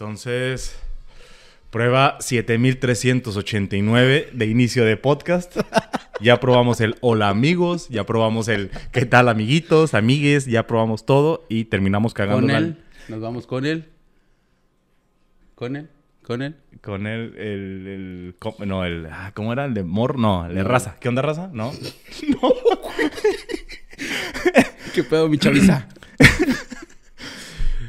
Entonces, prueba 7389 de inicio de podcast. Ya probamos el hola amigos, ya probamos el qué tal amiguitos, amigues, ya probamos todo y terminamos cagando Con él. Nos vamos con él. Con él. Con él. Con el, el, no, el, ah, ¿cómo era? El de Mor, no, el de raza. ¿Qué onda raza? No. ¿Qué pedo, mi chaviza?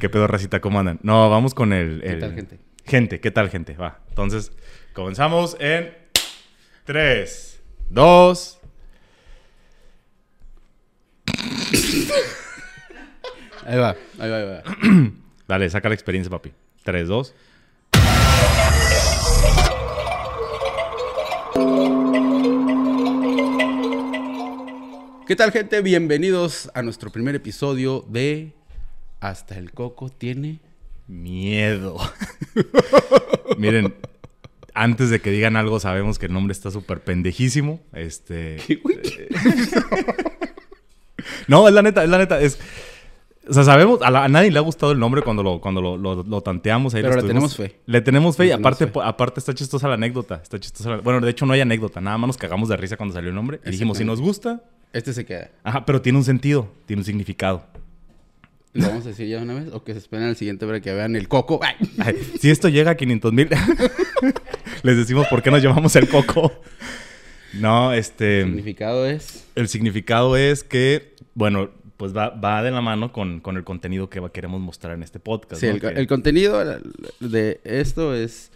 ¿Qué pedo racita? ¿Cómo andan? No, vamos con el... ¿Qué tal, gente? Gente, ¿qué tal, gente? Va. Entonces, comenzamos en 3, 2... Ahí va, ahí va, ahí va. Dale, saca la experiencia, papi. 3, 2... ¿Qué tal, gente? Bienvenidos a nuestro primer episodio de Hasta el Coco tiene. Miedo. Miren, antes de que digan algo, sabemos que el nombre está súper pendejísimo. Este. No, es la neta, es la neta. Es. O sea, sabemos, a, la- a nadie le ha gustado el nombre cuando lo, cuando lo, lo- lo tanteamos. Ahí Pero le tenemos fe. Le tenemos fe y tenemos aparte, fe. aparte está chistosa la anécdota. Está chistosa la- Bueno, de hecho no hay anécdota. Nada más nos cagamos de risa cuando salió el nombre. Y dijimos, si nos gusta. Este se queda. Ajá, pero tiene un sentido, tiene un significado. ¿Lo vamos a decir ya una vez? ¿O que se esperen al siguiente para que vean el coco? ¡Ay! Ay, si esto llega a 500 mil, les decimos por qué nos llamamos el coco. No, este. El significado es. El significado es que, bueno, pues va, va de la mano con, con el contenido que va- queremos mostrar en este podcast. Sí, ¿no? el, Que- el contenido de esto es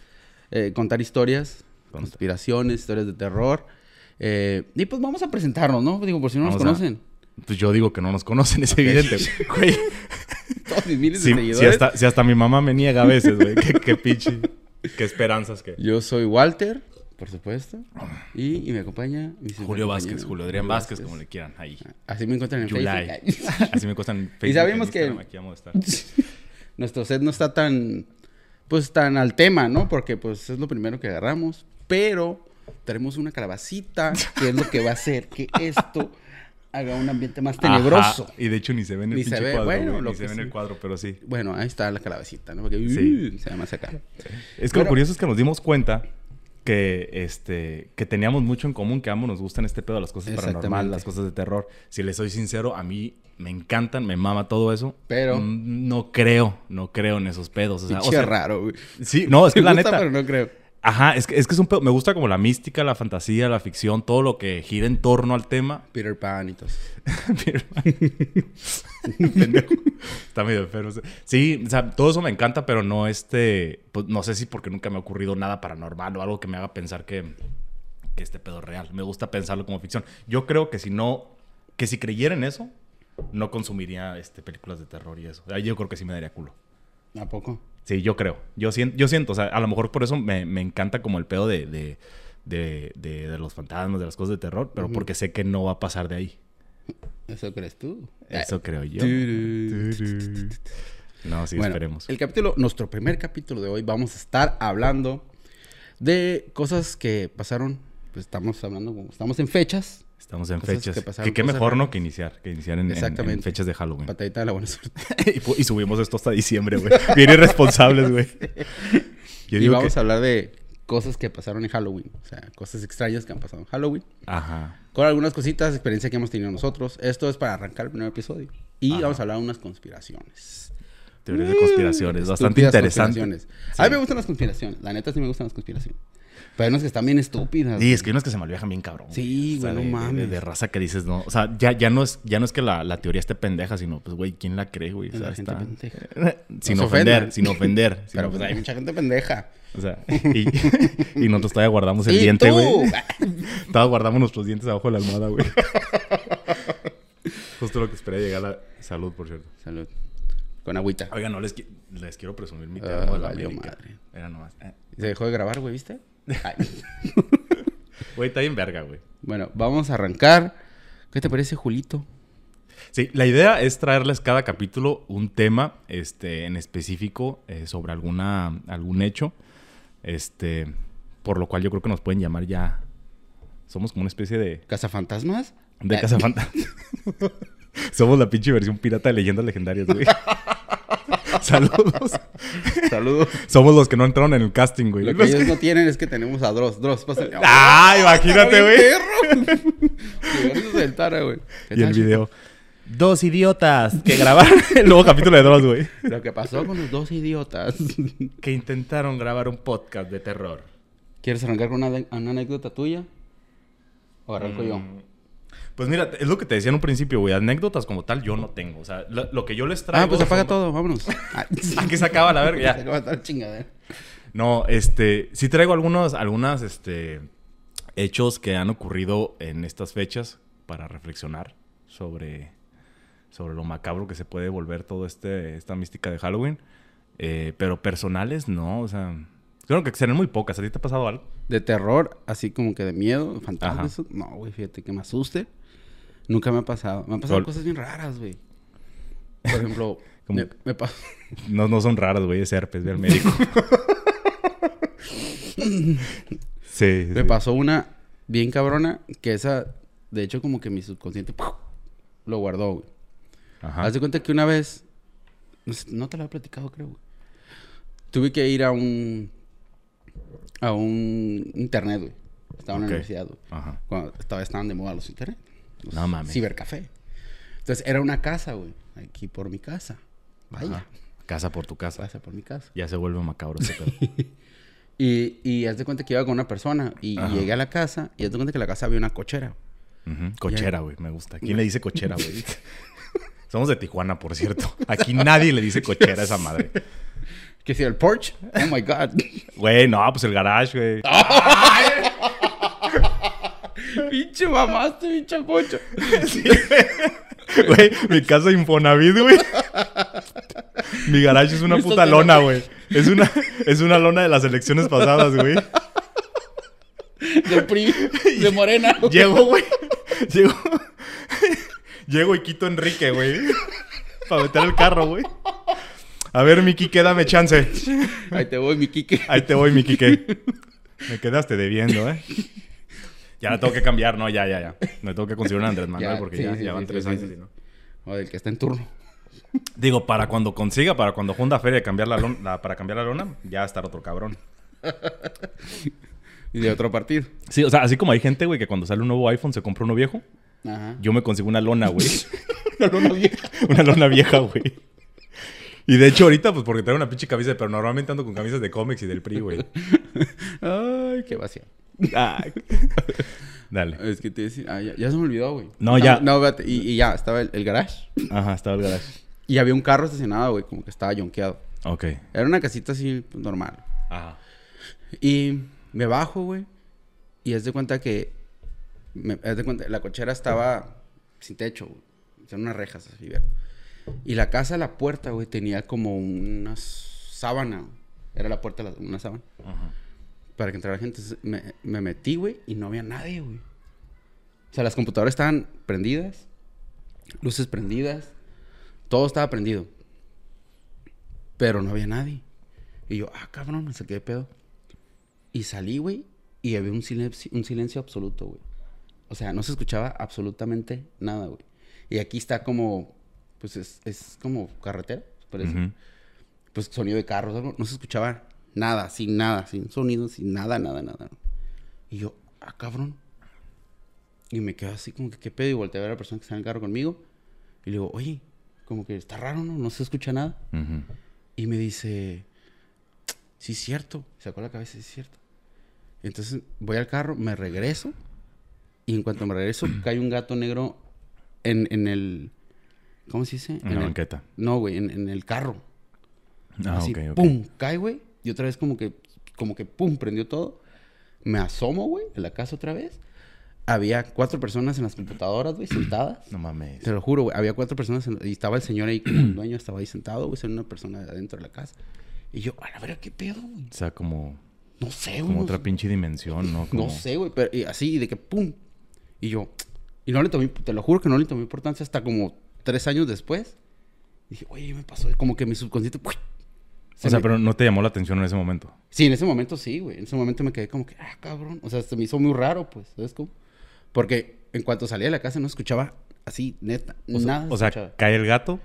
eh, contar historias, Conta- conspiraciones, historias de terror. Eh, y pues vamos a presentarnos, ¿no? Digo, por si no nos a- Pues yo digo que no nos conocen, es evidente. Güey, Todos mis miles de si, si seguidores. hasta, si hasta mi mamá me niega a veces, güey. Qué, qué pinche. Qué esperanzas que. Yo soy Walter, por supuesto. Y, y me acompaña mi Julio Vázquez, Julio Adrián Vázquez, como le quieran, ahí. Así me encuentran en July. Facebook. Así me cuestan en Facebook. sabemos en que- Instagram, Aquí vamos a estar. Nuestro set no está tan, pues, tan al tema, ¿no? Porque, pues, es lo primero que agarramos. Pero tenemos una calabacita, que es lo que va a hacer que esto haga un ambiente más tenebroso. Ajá, Y de hecho ni se ve en el Ni se ve, cuadro. bueno, lo ni se que ve en el cuadro, pero sí. Bueno, ahí está la calabacita, ¿no? Porque Sí. uh, se llama acá. Es que lo curioso es que nos dimos cuenta que este que teníamos mucho en común, que ambos nos gustan este pedo, las cosas paranormales, las cosas de terror. Si les soy sincero, a mí me encantan, me mama todo eso. Pero- Mm, no creo, no creo en esos pedos. O sea, o Pinche sea, raro, güey. sí, no, es que la neta. pero no creo. Ajá, es que, es que es un pedo. Me gusta como la mística, la fantasía, la ficción, todo lo que gira en torno al tema. Peter Pan y todo eso. Pendejo. Está medio enfermo. Sí, o sea, todo eso me encanta, pero no este. Pues, no sé si porque nunca me ha ocurrido nada paranormal o algo que me haga pensar que, que este pedo es real. Me gusta pensarlo como ficción. Yo creo que si no. Que si creyera en eso, no consumiría este, películas de terror y eso. Yo creo que sí me daría culo. ¿A poco? Sí, yo creo. Yo siento, yo siento, o sea, a lo mejor por eso me, me encanta como el pedo de, de, de, de- los fantasmas, de las cosas de terror, pero porque sé que no va a pasar de ahí. ¿Eso crees tú? Eso creo yo. No, sí, bueno, esperemos. el capítulo, nuestro primer capítulo de hoy, vamos a estar hablando de cosas que pasaron. Pues estamos hablando, estamos en fechas. Estamos en cosas fechas. que qué mejor, ¿no? Que iniciar. Que iniciar en, en- en Exactamente. fechas de Halloween. Patadita de la buena suerte. y, subimos esto hasta diciembre, güey. Bien irresponsables, güey. Yo y vamos que... a hablar de cosas que pasaron en Halloween. O sea, cosas extrañas que han pasado en Halloween. Ajá. Con algunas cositas, experiencia que hemos tenido nosotros. Esto es para arrancar el primer episodio. Y Ajá. vamos a hablar de unas conspiraciones. Teorías de conspiraciones. Bastante Estúpidas interesante. conspiraciones. A mí me gustan las conspiraciones. La neta sí me gustan las conspiraciones. Pero hay unas que están bien estúpidas. Sí, es que hay unas que se malviajan bien cabrón. Sí, O sea, güey, no de- de- mames. De, raza que dices, no. O sea, ya, ya, no, es, ya no es que la, la teoría esté pendeja, sino, pues, güey, ¿quién la cree, güey? O sea, La gente pendeja. sin No ofender, sin ofender. sin Pero pues hay mucha gente pendeja. O sea, y, y nosotros todavía guardamos el ¿Y diente, tú? güey. Todavía guardamos nuestros dientes abajo de la almohada, güey. Justo lo que esperé llegar a la salud, por cierto. Salud. Con agüita. Oiga, no les, qui- les quiero presumir mi Ah, termo de la América. madre. Era nomás. eh. Se dejó de grabar, güey, ¿viste? Güey, está bien verga, güey. bueno, vamos a arrancar. ¿Qué te parece, Julito? Sí, la idea es traerles cada capítulo un tema este, en específico eh, sobre alguna, algún hecho. Este, por lo cual yo creo que nos pueden llamar ya. Somos como una especie de, ¿Cazafantasmas? de Ay. cazafantasmas. Somos la pinche versión pirata de leyendas legendarias, güey. Saludos. Saludos. Somos los que no entraron en el casting, güey. Lo que ellos no tienen es que tenemos a Dross. Dross, pásale. ¡Ah, imagínate, güey! Güey. ¿Qué Y el video. Dos idiotas que grabaron el nuevo capítulo de Dross, güey. Lo que pasó con los dos idiotas. Que intentaron grabar un podcast de terror. ¿Quieres arrancar con una, una anécdota tuya? ¿O arranco yo? Pues mira, es lo que te decía en un principio, güey. Anécdotas como tal yo no tengo. O sea, lo, lo que yo les traigo... Ah, pues apaga son- todo, vámonos. Ah, Aquí se acaba la verga, ya. Se acaba toda la chingadera. No, este, sí traigo algunos, algunas, este, hechos que han ocurrido en estas fechas para reflexionar sobre, sobre lo macabro que se puede volver todo este, esta mística de Halloween. Eh, pero personales, no, o sea, creo que serán muy pocas. ¿A ti te ha pasado algo? De terror, así como que de miedo, fantasmas. No, güey, fíjate que me asuste. Nunca me ha pasado. Me han pasado cosas bien raras, güey. Por ejemplo, me, me pasó. No, no son raras, güey, es herpes, ve al médico. sí, sí. Me pasó una bien cabrona que esa, de hecho, como que mi subconsciente lo guardó, güey. Ajá. Haz de cuenta que una vez, no, te lo había platicado, creo, güey. Tuve que ir a un, a un internet, güey. Estaba en la universidad, güey. Ajá. Cuando estaba, estaban de moda los internet. Los No mames. Cibercafé. Entonces, era una casa, güey. Aquí por mi casa. Vaya. Ajá. Casa por tu casa. Casa por mi casa. Ya se vuelve macabro ese pedo. Y, y haz de cuenta que iba con una persona. Y llegué a la casa. Y haz de cuenta que en la casa había una cochera. Cochera, güey, me gusta. ¿Quién le dice cochera, güey? Somos de Tijuana, por cierto. Aquí nadie le dice cochera a esa madre. ¿Qué decía? ¿El porch? Oh my God. Güey, no, pues el garage, güey. Pinche mamaste, pinche pocho. Güey, mi casa Infonavit, güey. Mi garage es una puta lona, güey. Es una, es una lona de las elecciones pasadas, güey. De PRI, de Morena. Llego, güey. Llego. Llego y quito a Enrique, güey. Para meter el carro, güey. A ver, Miki, dame chance. Ahí te voy, mi Kike. Ahí te voy, mi Quique. Me quedaste debiendo, ¿eh? Ya la tengo que cambiar, ¿no? Ya, ya, ya. Me tengo que conseguir un Andrés Manuel Ya, porque sí, ya, sí, ya van sí, tres años. y no. O del que está en turno. Digo, para cuando consiga, para cuando Honda Feria cambiar la lona, para cambiar la lona, ya estar otro cabrón. Y de otro partido. Sí, o sea, así como hay gente, güey, que cuando sale un nuevo iPhone se compra uno viejo, Ajá. yo me consigo una lona, güey. La luna vieja. una lona vieja, güey. Y de hecho ahorita, pues porque traigo una pinche camisa, pero normalmente ando con camisas de cómics y del PRI, güey. Ay, qué vacía. Ay. Dale. Es que te decía, ah, ya, ya se me olvidó, güey. No, Estaba- ya. No, espérate, y, y ya, estaba el, el garage. Ajá, estaba el garage. Y había un carro estacionado, güey, como que estaba yonkeado. Ok. Era una casita así, pues, normal. Ajá. Y me bajo, güey. Y haz de cuenta que. Me, haz de cuenta, la cochera estaba sin techo, güey. Eran unas rejas así, ¿verdad? Y la casa, la puerta, güey, tenía como una sábana. Era la puerta, la- una sábana. Ajá. Para que entrara gente. Me, me metí, güey, y no había nadie, güey. O sea, las computadoras estaban prendidas. Luces prendidas. Todo estaba prendido. Pero no había nadie. Y yo, ah, cabrón, me saqué de pedo. Y salí, güey, y había un silencio, un silencio absoluto, güey. O sea, no se escuchaba absolutamente nada, güey. Y aquí está como, pues es, es como carretera, parece. Pues sonido de carros, algo. No se escuchaba nada, sin nada, sin sonido, sin nada, nada, nada. Y yo, ah, cabrón. Y me quedo así como que, ¿qué pedo? Y volteé a ver a la persona que está en el carro conmigo. Y le digo, oye, como que está raro, ¿no? No se escucha nada. Ujú. Y me dice, sí, es cierto. Sacó la cabeza, sí, es cierto. Entonces voy al carro, me regreso. Y en cuanto me regreso, cae un gato negro en, en el. ¿Cómo se dice? En la el- banqueta. No, güey, en, en el carro. Ah, Así, pum, cae, güey. Y otra vez como que, como que, pum, prendió todo. Me asomo, güey, en la casa otra vez. Había cuatro personas en las computadoras, güey, sentadas. No mames. Te lo juro, güey. Había cuatro personas en- y estaba el señor ahí, como el dueño, estaba ahí sentado, güey. Era una persona adentro de la casa. Y yo, a verga, ¿qué pedo, güey? O sea, como, No sé, güey. como otra pinche dimensión, ¿no? Como... No sé, güey. Pero y así, de que pum. Y yo, y no le tomé, te lo juro que no le tomé importancia hasta como tres años después. Dije, oye, me pasó. Como que mi subconsciente. ¡pui! Se O sea, me- pero no te llamó la atención en ese momento. Sí, en ese momento sí, güey. En ese momento me quedé como que, ah, cabrón. O sea, se me hizo muy raro, pues. ¿Sabes cómo? Porque en cuanto salía de la casa no escuchaba así, neta. O nada. o sea, escuchaba. cae el gato.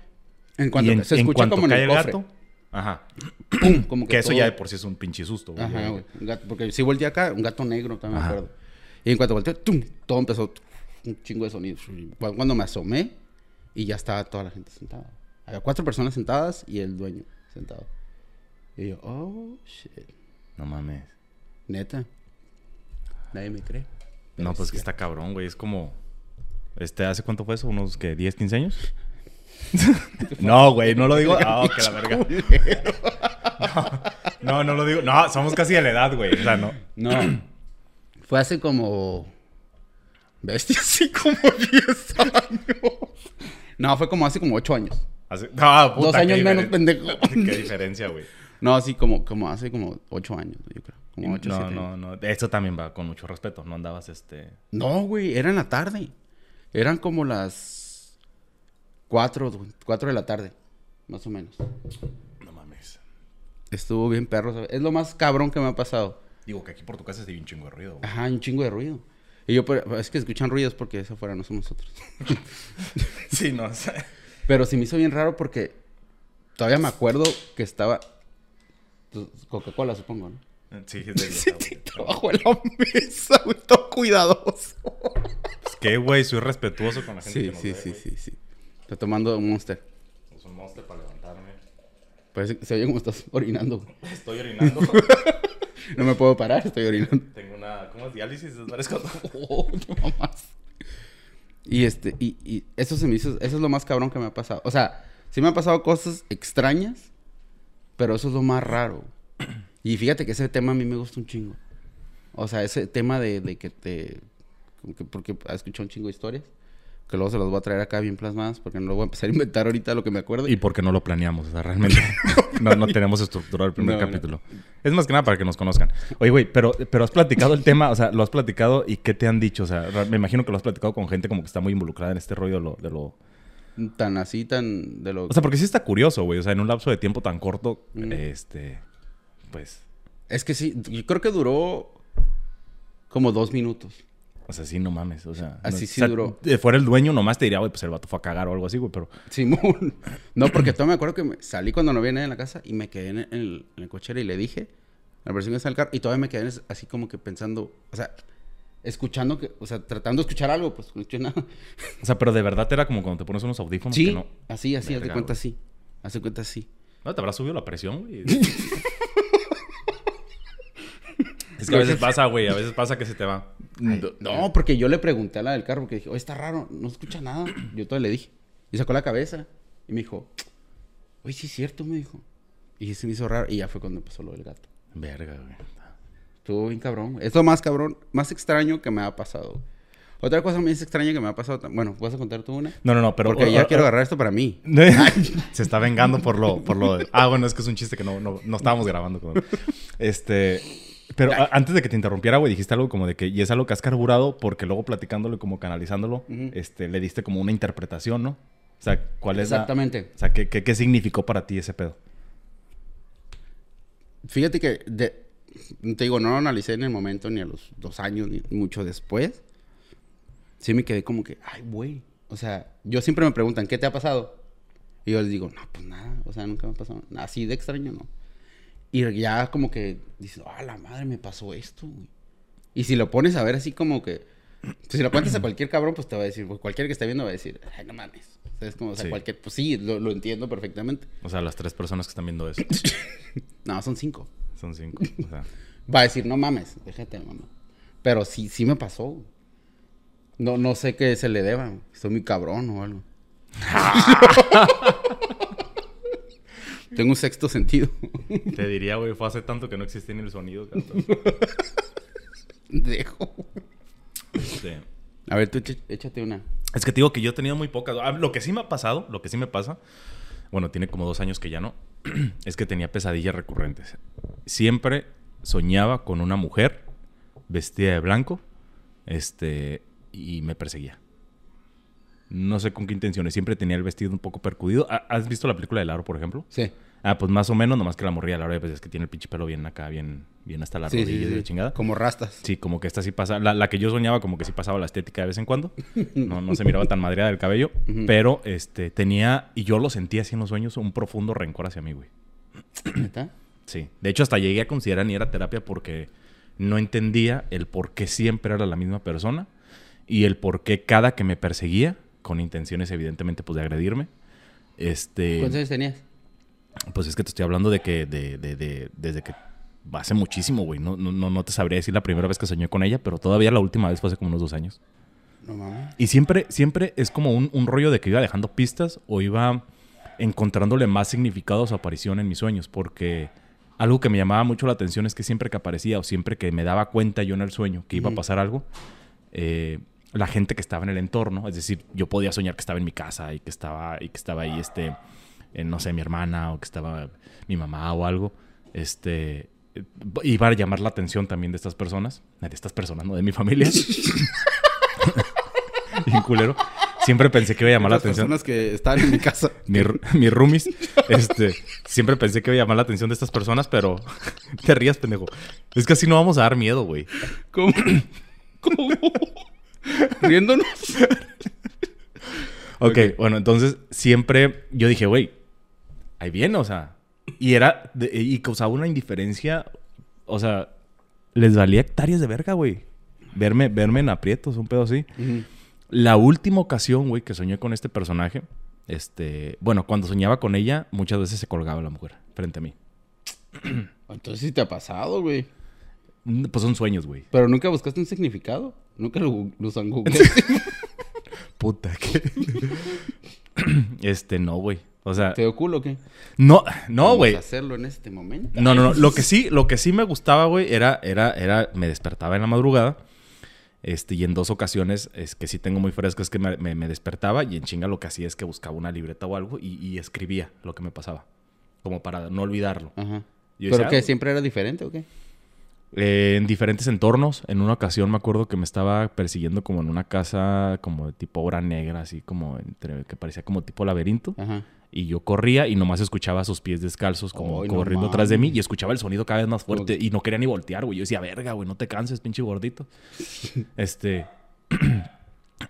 en cuanto en- se escucha como en el cofre. gato, Ajá. ¡Pum! Como que, Que eso todo- ya de por sí es un pinche susto, güey. Ajá, güey. Gato- porque si volteé acá, un gato negro, también me acuerdo. Y en cuanto volteé, ¡tum! Todo empezó un chingo de sonidos. Cu- Cuando me asomé y ya estaba toda la gente sentada. Había cuatro personas sentadas y el dueño sentado. Y yo, oh, shit. No mames. Neta. Nadie me cree. No, pues que está cabrón, güey. Es como. Este, ¿hace cuánto fue eso? ¿Unos que 10, 15 años? no, güey, no lo digo. Ah, que la verga. No, no lo digo. No, somos casi de la edad, güey. O sea, no. No. Fue hace como. Bestia, así como 10 años. No, fue como hace como 8 años. Hace... No, puta, Dos años qué menos, pendejo. Qué diferencia, güey. No, así como, como hace como 8 años, yo creo. Como 8 No, no, no. Esto también va con mucho respeto. No andabas, este. No, güey, era en la tarde. Eran como las 4, 4 de la tarde, más o menos. No mames. Estuvo bien perro. ¿sabes? Es lo más cabrón que me ha pasado. Digo que aquí por tu casa se un chingo de ruido, güey. Ajá, un chingo de ruido. Y yo, pero, es que escuchan ruidos porque eso afuera no somos nosotros. Sí, no. o sea, Pero sí me hizo bien raro porque todavía me acuerdo que estaba. Coca-Cola, supongo, ¿no? Sí, es de. Trabajo en la mesa, güey, todo cuidadoso. Pues qué, güey. Soy respetuoso con la gente Sí, que nos sí, ve, sí, sí, sí. Estoy tomando un monster. Es un monster para levantarme. Parece que se oye como estás orinando. güey. Estoy orinando. No me puedo parar, estoy orinando. Tengo una. ¿Cómo es? Diálisis. Es. Oh, no mamás. Y este, y, y eso se me hizo, eso es lo más cabrón que me ha pasado. O sea, sí me han pasado cosas extrañas, pero eso es lo más raro. Y fíjate que ese tema a mí me gusta un chingo. O sea, ese tema de, de que te. que porque has escuchado un chingo de historias. Que luego se los voy a traer acá bien plasmadas, porque no lo voy a empezar a inventar ahorita lo que me acuerdo. Y porque no lo planeamos, o sea, realmente no, no tenemos estructurado el primer No, no. capítulo. Es más que nada para que nos conozcan. Oye, güey, pero, pero has platicado el tema, o sea, lo has platicado y qué te han dicho, o sea, me imagino que lo has platicado con gente como que está muy involucrada en este rollo de lo... De lo... Tan así, tan de lo. O sea, porque sí está curioso, güey, o sea, en un lapso de tiempo tan corto, Mm. este, pues, es que sí, yo creo que duró como dos minutos. o sea, sí, no mames, o sea... Así no- sí o sea, duró. eh, Fuera el dueño, nomás te diría, güey, pues el vato fue a cagar o algo así, güey, pero... Simón. No, porque todavía me acuerdo que me- salí cuando no había nadie en la casa y me quedé en el, en el cochera y le dije la persona que está en el carro y todavía me quedé así como que pensando, o sea, escuchando que, o sea, tratando de escuchar algo, pues no escuché nada. O sea, pero de verdad era como cuando te pones unos audífonos Sí, que no... así, así, haz de cuenta así. Haz de cuenta así. ¿No te habrá subido la presión, güey? es que a veces pasa, güey. A veces pasa que se te va. No, porque yo le pregunté a la del carro porque dije, oye, está raro, no escucha nada. Yo todavía le dije. Y sacó la cabeza y me dijo, oye, sí es cierto, me dijo. Y se me hizo raro y ya fue cuando empezó lo del gato. Verga, güey. Estuvo bien cabrón. Es lo más cabrón, más extraño que me ha pasado. Otra cosa más extraña que me ha pasado. Bueno, ¿vas a contar tú una? No, no, no, pero... Porque ya o- quiero o- agarrar esto para mí. se está vengando por lo, por lo de- Ah, bueno, es que es un chiste que no, no, no estábamos grabando. con- Este... Pero a- antes de que te interrumpiera, güey, dijiste algo como de que... Y es algo que has carburado porque luego platicándolo y como canalizándolo, este, le diste como una interpretación, ¿no? O sea, ¿cuál es la- Exactamente. O sea, ¿qué, qué, qué significó para ti ese pedo? Fíjate que, de- te digo, no lo analicé en el momento, ni a los dos años, ni mucho después. Sí me quedé como que, ay, güey. O sea, yo siempre me preguntan, ¿qué te ha pasado? Y yo les digo, no, pues nada. O sea, nunca me ha pasado nada. Así de extraño, no. Y ya como que dices, ah, la madre, me pasó esto, güey. Y si lo pones a ver así como que... Si lo cuentas a cualquier cabrón, pues te va a decir, pues cualquiera que esté viendo va a decir, ay, no mames. O sea, es como, o sea, Sí. cualquier... Pues sí, lo, lo entiendo perfectamente. O sea, las tres personas que están viendo eso. No, son cinco. Son cinco. O sea, Va a decir, no mames, déjate, mamá. Pero sí, sí me pasó. No, no sé qué se le deba. Estoy muy cabrón o algo. Tengo un sexto sentido. te diría, güey, fue hace tanto que no existía ni el sonido. cabrón. Dejo. Este, A ver, tú échate una. Es que te digo que yo he tenido muy pocas. Ah, Lo que sí me ha pasado, lo que sí me pasa, bueno, tiene como dos años que ya no, es que tenía pesadillas recurrentes. Siempre soñaba con una mujer vestida de blanco, este, y me perseguía. No sé con qué intenciones. Siempre tenía el vestido un poco percudido. ¿Ha- ¿Has visto la película del aro, por ejemplo? Sí. Ah, pues más o menos, nomás que la morría a la hora de pues, es que tiene el pinche pelo bien acá, bien, bien hasta la Sí, rodilla sí, la chingada. Como rastas. Sí, como que esta sí pasa. La, la que yo soñaba, como que sí pasaba la estética de vez en cuando. No, no se miraba tan madreada del cabello. Pero este tenía, y yo lo sentía así en los sueños, un profundo rencor hacia mí, güey. ¿Neta? Sí. De hecho, hasta llegué a considerar ni era terapia porque no entendía el por qué siempre era la misma persona y el por qué cada que me perseguía, con intenciones evidentemente pues de agredirme, este... ¿Cuántos años tenías? Pues es que te estoy hablando de que de, de, de- desde que hace muchísimo, güey. No, no, no te sabría decir la primera vez que soñé con ella, pero todavía la última vez fue hace como unos dos años. No mames. Y siempre, siempre es como un, un rollo de que iba dejando pistas o iba encontrándole más significado a su aparición en mis sueños. Porque algo que me llamaba mucho la atención es que siempre que aparecía o siempre que me daba cuenta yo en el sueño que iba a pasar algo, eh, la gente que estaba en el entorno, es decir, yo podía soñar que estaba en mi casa y que estaba, y que estaba ahí, este, eh, no sé, mi hermana o que estaba mi mamá o algo, este, eh, iba a llamar la atención también de estas personas, de estas personas, no de mi familia. Bien culero. Siempre pensé que iba a llamar la Las atención. personas que estaban en mi casa. Mi, ru- mi roomies. Este, siempre pensé que iba a llamar la atención de estas personas, pero te rías, pendejo. Es que así no vamos a dar miedo, güey. ¿Cómo? ¿Cómo? Riéndonos. Ok, bueno, entonces siempre yo dije, güey, ahí viene, o sea. Y era, de- y causaba una indiferencia, o sea, les valía hectáreas de verga, güey. Verme, verme en aprietos, un pedo así. La última ocasión, güey, que soñé con este personaje, este, bueno, cuando soñaba con ella, muchas veces se colgaba la mujer frente a mí. Entonces sí te ha pasado, güey. Mm, Pues son sueños, güey. Pero nunca buscaste un significado. Nunca lo, lo. Puta, que. este, no, güey. O sea, ¿Te dio culo o qué? no, no, güey. hacerlo en este momento. No, no, no. Lo que sí, lo que sí me gustaba, güey, era, era, era, me despertaba en la madrugada. Este, y en dos ocasiones, es que sí tengo muy fresco, es que me, me- me despertaba y en chinga lo que hacía es que buscaba una libreta o algo y, y escribía lo que me pasaba. Como para no olvidarlo. Ajá. Yo ¿Pero? "Ah, ¿Siempre era diferente o qué? Eh, en diferentes entornos. En una ocasión me acuerdo que me estaba persiguiendo como en una casa como de tipo obra negra, así como entre, que parecía como tipo laberinto. Ajá. Y yo corría y nomás escuchaba sus pies descalzos como Ay, no corriendo atrás de mí y escuchaba el sonido cada vez más fuerte y no quería ni voltear, güey. Yo decía, verga, güey, no te canses, pinche gordito. este...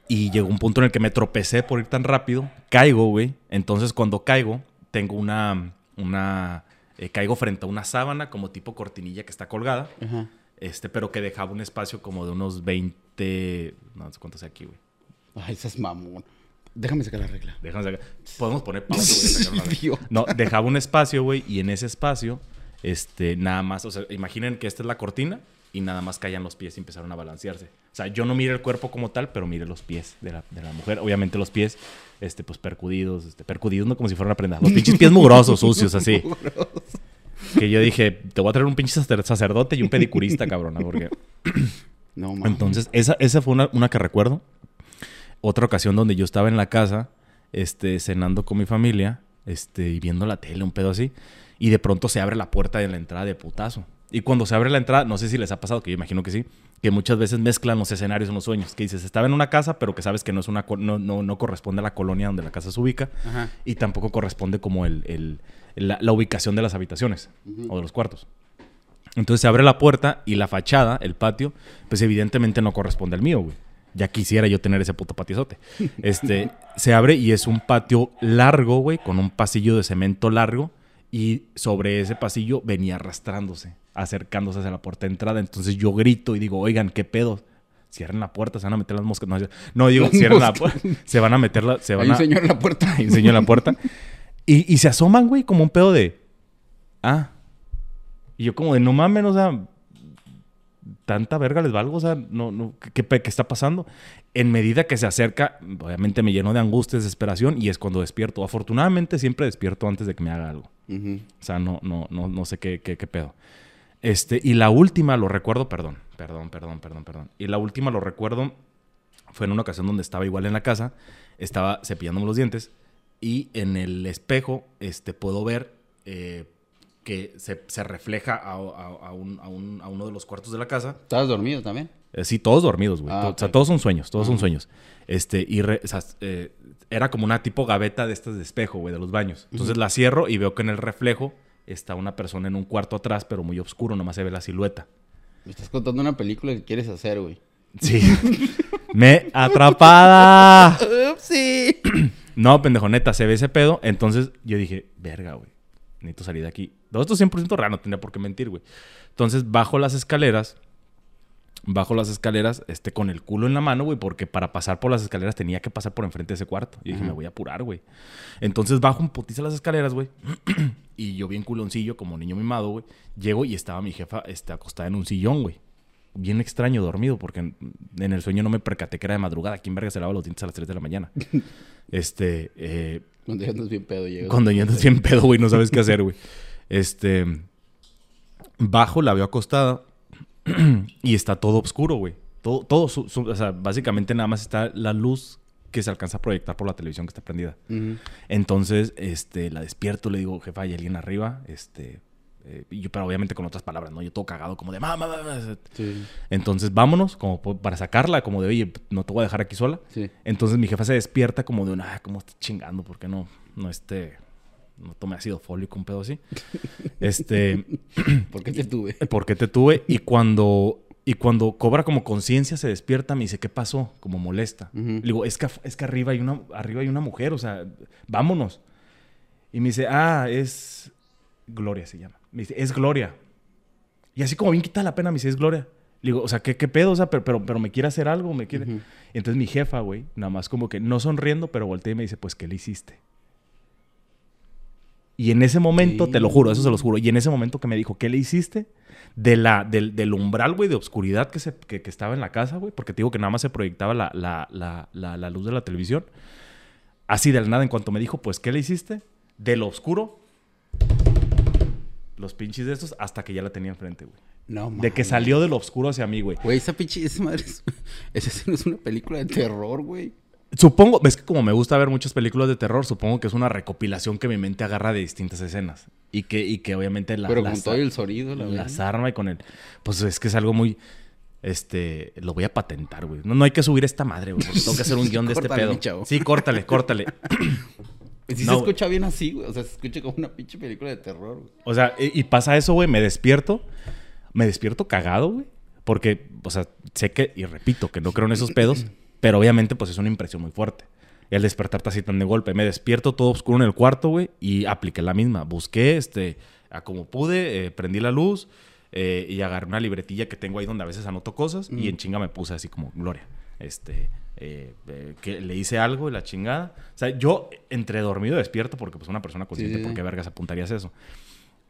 y llegó un punto en el que me tropecé por ir tan rápido, caigo, güey. Entonces cuando caigo, tengo una... una eh, caigo frente a una sábana como tipo cortinilla que está colgada, Ajá. este, pero que dejaba un espacio como de unos 20... No sé cuánto sea aquí, güey. Ay, esas mamón. Déjame sacar la regla. Déjame sacar. Podemos poner pausa, güey. sacar una. No, dejaba un espacio, güey, y en ese espacio, este, nada más, o sea, imaginen que esta es la cortina y nada más caían los pies y empezaron a balancearse. O sea, yo no miré el cuerpo como tal, pero miré los pies de la, de la mujer. Obviamente los pies, este, pues percudidos, este, percudidos no como si fueran una prenda. Los pinches pies mugrosos, sucios, así. Que yo dije, te voy a traer un pinche sacer- sacerdote y un pedicurista, cabrona, porque... No, mames. Entonces, esa, esa fue una, una que recuerdo. Otra ocasión donde yo estaba en la casa, este, cenando con mi familia, este, y viendo la tele, un pedo así, y de pronto se abre la puerta de la entrada de putazo. Y cuando se abre la entrada, no sé si les ha pasado, que yo imagino que sí, que muchas veces mezclan los escenarios en los sueños, que dices, estaba en una casa, pero que sabes que no, es una, no, no, no corresponde a la colonia donde la casa se ubica, Ajá. y tampoco corresponde como el, el- la, la ubicación de las habitaciones o de los cuartos. Entonces se abre la puerta y la fachada, el patio, pues evidentemente no corresponde al mío, güey. Ya quisiera yo tener ese puto patizote. Este, se abre y es un patio largo, güey, con un pasillo de cemento largo y sobre ese pasillo venía arrastrándose, acercándose hacia la puerta de entrada. Entonces yo grito y digo, oigan, ¿qué pedo? Cierren la puerta, se van a meter las moscas. No, no digo, cierren la puerta. Se van a meter la, se van Hay un a, señor en la puerta. la puerta. Y, y se asoman, güey, como un pedo de. Ah. Y yo, como de no mames, o sea. Tanta verga les valgo, o sea, no, no, ¿qué, qué está pasando? En medida que se acerca, obviamente me lleno de angustia, desesperación y es cuando despierto. Afortunadamente siempre despierto antes de que me haga algo. Ujú. O sea, no, no, no, no sé qué, qué, qué pedo. Este, y la última lo recuerdo, perdón, perdón, perdón, perdón, perdón. Y la última lo recuerdo, fue en una ocasión donde estaba igual en la casa, estaba cepillándome los dientes y en el espejo este, puedo ver eh, que se, se refleja a, a- a un- a un- a uno de los cuartos de la casa. ¿Estabas dormido también? Eh, sí, todos dormidos, güey. Ah, O sea, todos son sueños, todos son sueños. Este, y re- o sea, eh, era como una tipo gaveta de estas de espejo, güey, de los baños. Entonces la cierro y veo que en el reflejo está una persona en un cuarto atrás, pero muy oscuro, nomás se ve la silueta. Me estás contando una película que quieres hacer, güey. Sí. ¡Me atrapada! sí. No, pendejo, neta, se ve ese pedo. Entonces yo dije, verga, güey. Necesito salir de aquí. Todo esto es 100% real, no tendría por qué mentir, güey. Entonces bajo las escaleras, bajo las escaleras, este, con el culo en la mano, güey, porque para pasar por las escaleras tenía que pasar por enfrente de ese cuarto. Y dije, me voy a apurar, güey. Entonces bajo un putiza las escaleras, güey. y yo bien culoncillo, como niño mimado, güey. Llego y estaba mi jefa este, acostada en un sillón, güey. Bien extraño, dormido, porque en, en el sueño no me percaté que era de madrugada. ¿Quién verga se lava los dientes a las 3 de la mañana? este, eh, Cuando ya andas bien pedo, llegas. cuando ya andas bien pedo, güey, no sabes qué hacer, güey. Este. Bajo, la veo acostada. y está todo oscuro, güey. Todo, todo su- su- o sea, básicamente nada más está la luz que se alcanza a proyectar por la televisión que está prendida. Entonces, este, la despierto, le digo, jefa, hay alguien arriba, este. Eh, y yo, pero obviamente con otras palabras, ¿no? Yo todo cagado, como de mamá, mamá. Sí, Entonces, vámonos, como para sacarla, como de, oye, no te voy a dejar aquí sola. sí. Entonces mi jefa se despierta como de una, ah, ¿cómo está chingando? ¿Por qué no, no este, no tomé ácido fólico, un pedo así? Este, ¿Por qué te tuve? ¿por qué te tuve? Y cuando, y cuando cobra como conciencia, se despierta, me dice, ¿qué pasó? Como molesta. Le digo, es que, es que arriba, hay una, arriba hay una mujer, o sea, vámonos. Y me dice, ah, es Gloria se llama. Me dice, es Gloria. Y así como bien quita la pena, me dice, es Gloria. Le digo, o sea, ¿qué, qué pedo? O sea, pero, pero, pero me quiere hacer algo, me quiere... Y entonces mi jefa, güey, nada más como que no sonriendo, pero voltea y me dice, pues, ¿qué le hiciste? Y en ese momento, te lo juro, eso se los juro, y en ese momento que me dijo, ¿qué le hiciste? De la, del, del umbral, güey, de obscuridad que, se, que, que estaba en la casa, güey, porque te digo que nada más se proyectaba la, la, la, la, la luz de la televisión. Así del nada, en cuanto me dijo, pues, ¿qué le hiciste? De lo oscuro, los pinches de estos, hasta que ya la tenía enfrente, güey. No, De que salió de lo oscuro hacia mí, güey. Güey, esa pinche, esa madre es... Esa no es una película de terror, güey. Supongo, ves que como me gusta ver muchas películas de terror, supongo que es una recopilación que mi mente agarra de distintas escenas. Y que, y que obviamente la, Pero con las, todo el sonido, la las arma y con el. Pues es que es algo muy. Este. Lo voy a patentar, güey. No, no hay que subir esta madre, güey. Tengo que hacer un guion de este pedo. chavo. Sí, córtale, córtale. Sí No, se escucha bien así, güey. O sea, se escucha como una pinche película de terror, güey. O sea, y, y pasa eso, güey. Me despierto. Me despierto cagado, güey. Porque, o sea, sé que, y repito, que no creo en esos pedos. pero obviamente, pues es una impresión muy fuerte. Y al despertarte así tan de golpe. Me despierto todo oscuro en el cuarto, güey. Y apliqué la misma. Busqué, este, a como pude, eh, prendí la luz. eh, y agarré una libretilla que tengo ahí donde a veces anoto cosas. Y en chinga me puse así como, Gloria, este, eh, eh, que le hice algo y la chingada. O sea, yo entre dormido y despierto, porque pues una persona consciente, Sí. ¿por qué vergas apuntarías eso?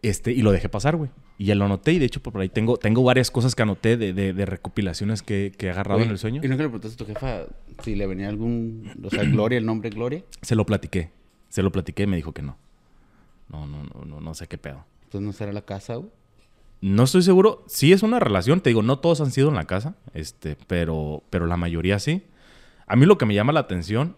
Este, y lo dejé pasar, güey. Y ya lo anoté. Y de hecho, por ahí tengo, tengo varias cosas que anoté de, de- de recopilaciones que, que he agarrado Oye, en el sueño. ¿Y no que le preguntaste a tu jefa si le venía algún... O sea, Gloria, el nombre Gloria? Se lo platiqué. Se lo platiqué y me dijo que no. No, no, no, no, no sé qué pedo. Entonces no será la casa, güey. No estoy seguro. Sí es una relación. Te digo, no todos han sido en la casa. Este, pero, pero la mayoría sí. A mí lo que me llama la atención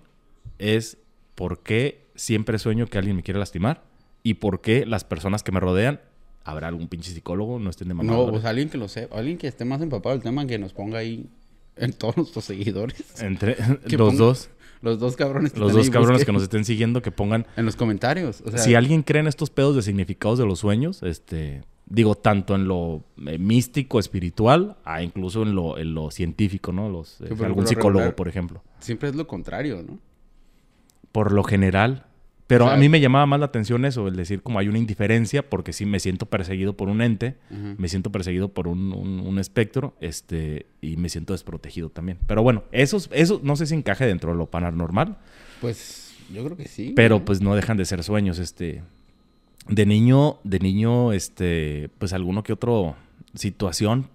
es por qué siempre sueño que alguien me quiere lastimar. Y por qué las personas que me rodean, habrá algún pinche psicólogo, no estén de No, mamadores. pues alguien que lo sepa. Alguien que esté más empapado del tema que nos ponga ahí en todos nuestros seguidores. Entre los ponga- dos, Los dos cabrones que los dos ahí, cabrones que nos estén siguiendo, que pongan En los comentarios. O sea, si alguien cree en estos pedos de significados de los sueños, este, digo, tanto en lo eh, místico, espiritual, a incluso en lo, en lo científico, ¿no? Los, eh, Sí, algún psicólogo, regular- por ejemplo. siempre es lo contrario, ¿no? Por lo general. Pero O sea- a mí me llamaba más la atención eso, el decir como hay una indiferencia, porque sí me siento perseguido por un ente, me siento perseguido por un, un- un espectro, este, y me siento desprotegido también. Pero bueno, eso, eso no sé si encaje dentro de lo paranormal, Pues yo creo que sí. pero pues no dejan de ser sueños este de niño de niño este pues alguno que otro situación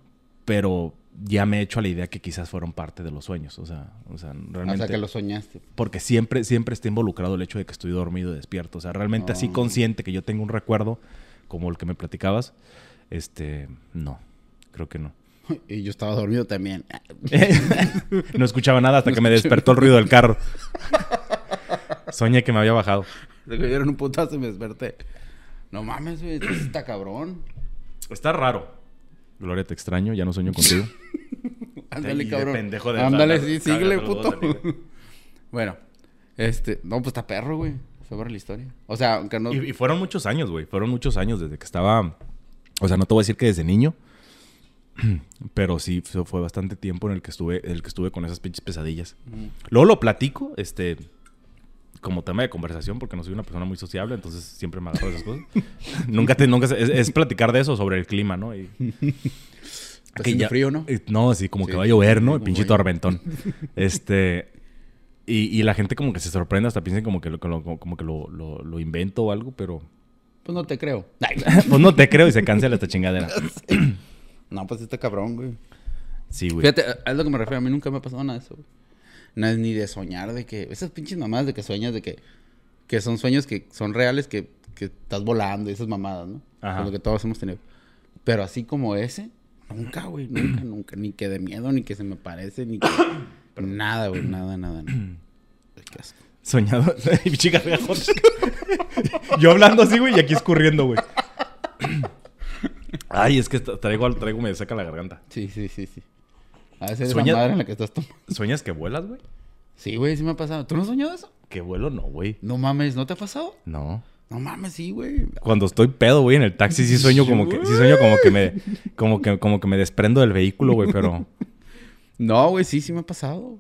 pero ya me he hecho a la idea que quizás fueron parte de los sueños o sea o sea O realmente sea, que lo soñaste. porque siempre siempre está involucrado el hecho de que estoy dormido y despierto o sea realmente así Oh. consciente que yo tengo un recuerdo como el que me platicabas este no creo que no Y yo estaba dormido también. no escuchaba nada hasta No que me despertó el ruido del carro soñé que me había bajado Le dieron un putazo y me desperté. No mames, güey. Está cabrón. Está raro. Gloria, te extraño, ya no sueño contigo. Ándale, de cabrón. pendejo de Ándale, sí, síguele, puto. bueno, este, no, pues está perro, güey. Sobre la historia. O sea, aunque no. Y, y fueron muchos años, güey. Fueron muchos años desde que estaba. O sea, no te voy a decir que desde niño. Pero sí, fue fue bastante tiempo en el que estuve, en el que estuve con esas pinches pesadillas. Mm. Luego lo platico, este. Como tema de conversación porque no soy una persona muy sociable, entonces siempre me agarro de esas cosas. nunca te, nunca es, es platicar de eso sobre el clima, ¿no? Y, Está haciendo frío, ¿no? eh, No, sí, como Sí. que va a llover, ¿no? El Como pinche va a tormentón. este. Y, y la gente como que se sorprende, hasta piensan como que lo, como, como que lo, lo- lo invento o algo, pero. Pues no te creo. pues no te creo y se cancela esta chingadera. No, pues está cabrón, güey. Sí, güey. Fíjate, es lo que me refiero. A mí nunca me ha pasado nada de eso, güey. Nada, ni de soñar, de que... Esas pinches mamadas de que sueñas, de que... Que son sueños que son reales, que, que estás volando, y esas mamadas, ¿no? Ajá. Es lo que todos hemos tenido. Pero así como ese, nunca, güey. Nunca, nunca. Ni que de miedo, ni que se me parece, ni que... nada, güey. Nada, nada, nada. Qué asco. Soñado. Gargajón. Yo hablando así, güey, y aquí escurriendo, güey. Ay, es que tra- traigo, traigo, me saca la garganta. Sí, sí, sí, sí. A veces es Sueña- la madre en la que estás tomando. ¿Sueñas que vuelas, güey? Sí, güey, sí me ha pasado. ¿Tú no has soñado eso? Que vuelo no, güey. No mames, ¿no te ha pasado? No. No mames, sí, güey. Cuando estoy pedo, güey, en el taxi sí sueño como que, sí sueño como que me, como que, como que me desprendo del vehículo, güey, pero, No, güey, sí, sí me ha pasado.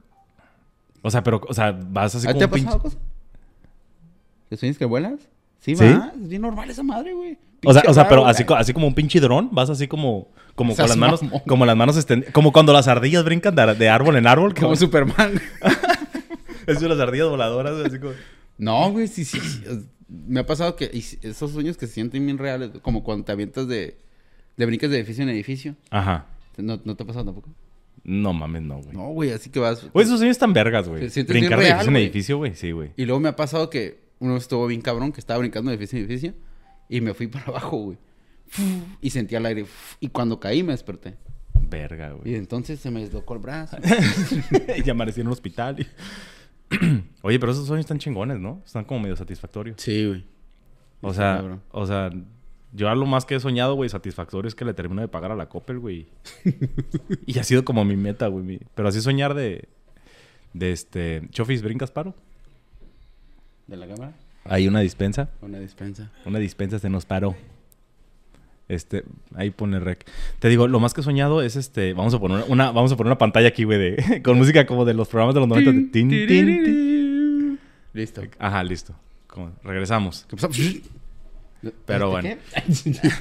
o sea, pero, o sea, vas así ¿A ti como ¿Ah, te ha pinche, pasado cosa? ¿Que sueñas que vuelas? Sí, ¿Sí? va. Es bien normal esa madre, güey. o sea, o sea, pero así, así como un pinche dron, vas así como, como con las manos, mamón. como las manos extendidas, como cuando las ardillas brincan de, de árbol en árbol, Como como, Superman. es de las ardillas voladoras, así como, no, güey, sí, sí. sí. Me ha pasado que esos sueños que se sienten bien reales, como cuando te avientas de, de brincas de edificio en edificio. ajá, ¿No, no te ha pasado tampoco? no mames, no, güey. No, güey, así que vas. Güey, esos sueños están vergas, güey. Brincar de edificio en edificio, güey, sí, güey. Y luego me ha pasado que uno estuvo bien cabrón, que estaba brincando de edificio en edificio, y me fui para abajo, güey. Y sentí el aire. Y cuando caí me desperté. Verga, Y güey. entonces se me deslocó el brazo. y amanecí en un hospital. y- Oye, pero esos sueños están chingones, ¿no? Están como medio satisfactorios. Sí, güey. O sea, cabrón. o sea, yo a lo más que he soñado, güey, satisfactorio es que le termino de pagar a la Coppel, güey. y ha sido como mi meta, güey. Pero así soñar de, de este, Chofis, ¿brincas paro? ¿De la cámara? Hay una dispensa, Una dispensa. una dispensa se nos paró. Este, ahí pone rec. Te digo, lo más que he soñado es este, vamos a poner una, vamos a poner una pantalla aquí, güey, de, con música como de los programas de los 90. de tin, tin, tin. Listo. Ajá, listo. Como- regresamos. ¿Qué pasó? Pero ¿Este bueno.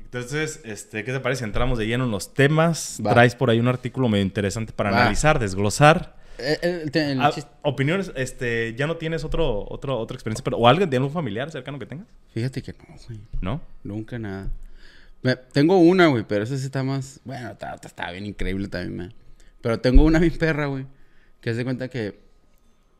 Entonces, este, ¿qué te parece? Entramos de lleno en los temas. Va. Traes por ahí un artículo medio interesante para Va. analizar, desglosar. Eh, el- el- el Ah, opiniones, este, ya no tienes otro, otro, otra experiencia, pero, o alguien de algún familiar cercano que tengas, Fíjate que no, güey. ¿no? Nunca nada. Me- tengo una, güey, pero esa sí está más. Bueno, está, está- está bien increíble también, man. Pero tengo una bien perra, güey. Que se cuenta que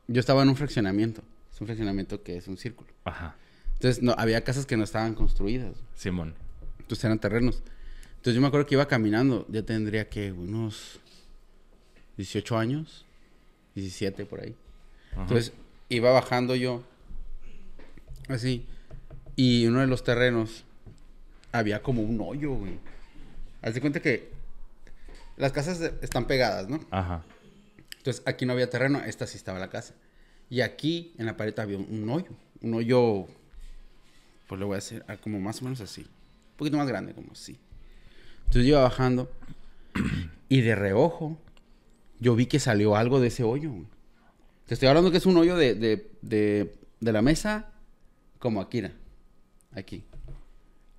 yo estaba en un fraccionamiento. Es un fraccionamiento que es un círculo. Ajá. Entonces, no, había casas que no estaban construidas. Simón. Entonces eran terrenos. Entonces yo me acuerdo que iba caminando. Ya tendría que unos 18 años. 17 por ahí. Ajá. Entonces iba bajando yo. Así. Y uno de los terrenos había como un hoyo, güey. Haz de cuenta que las casas están pegadas, ¿no? Ajá. Entonces aquí no había terreno, esta sí estaba la casa. Y aquí en la pared había un, hoyo. Un hoyo, pues le voy a hacer ah, como más o menos así. Un poquito más grande, como así. Entonces yo iba bajando y de reojo yo vi que salió algo de ese hoyo, güey. Te estoy hablando que es un hoyo de, de, de, de la mesa como aquí, mira. Aquí.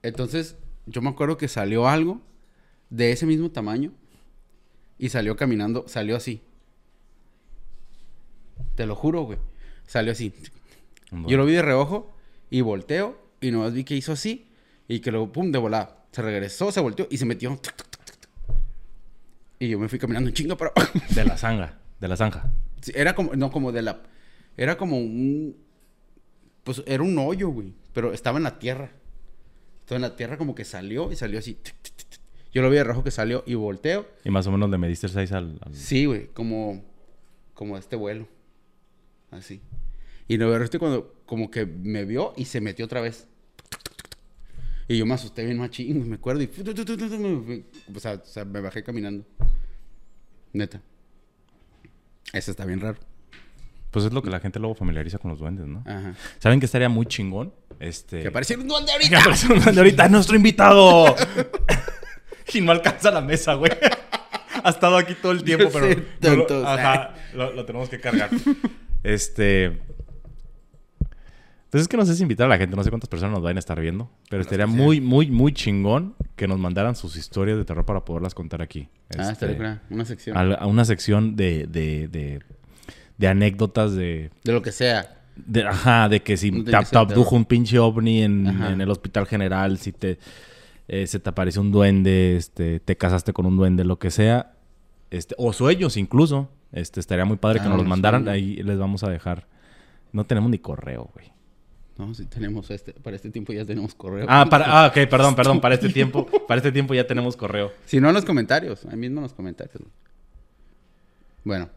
Entonces yo me acuerdo que salió algo de ese mismo tamaño y salió caminando, salió así. Te lo juro, güey. Salió así. Yo lo vi de reojo y volteo y nomás vi que hizo así y que luego, pum, de volada. Se regresó, se volteó y se metió. Tuc, tuc. Y yo me fui caminando en chinga para abajo. De la zanga. De la zanja. Sí, era como, no, como de la... Era como un... Pues era un hoyo, güey. Pero estaba en la tierra. Entonces en la tierra como que salió y salió así. Yo lo vi de rojo que salió y volteo. Y más o menos le mediste el 6 al... al- Sí, güey. Como... Como este vuelo. Así. Y lo de cuando como que me vio y se metió otra vez. Y yo me asusté bien machín, me acuerdo. Y o, sea, o sea, me bajé caminando. Neta. Eso está bien raro. Pues es lo que la gente luego familiariza con los duendes, ¿no? Ajá. ¿Saben que estaría muy chingón? Este... Que apareció un duende Que ahorita. apareció un duende ahorita, nuestro invitado. y no alcanza la mesa, güey. Ha estado aquí todo el tiempo, pero no lo- ajá, lo, lo tenemos que cargar. Este, Pues es que no sé si invitar a la gente, no sé cuántas personas nos van a estar viendo, pero estaría muy, muy, muy chingón que nos mandaran sus historias de terror para poderlas contar aquí. Ah, Este, estaría cura. Una sección. a, a una sección de, de, de, de anécdotas de, De lo que sea. de- Ajá, de que si No te, te abdujo un pinche ovni en, el hospital general, si te eh, se te apareció un duende, este, te casaste con un duende, lo que sea, este, o sueños incluso, este, estaría muy padre que Ah, nos los mandaran, ahí les vamos a dejar. No tenemos ni correo, güey. No, si tenemos este. Para este tiempo ya tenemos correo. Ah, para, ah, ok, perdón, perdón, para este tiempo, para este tiempo ya tenemos correo. Si no, en los comentarios. Ahí mismo en los comentarios. Bueno,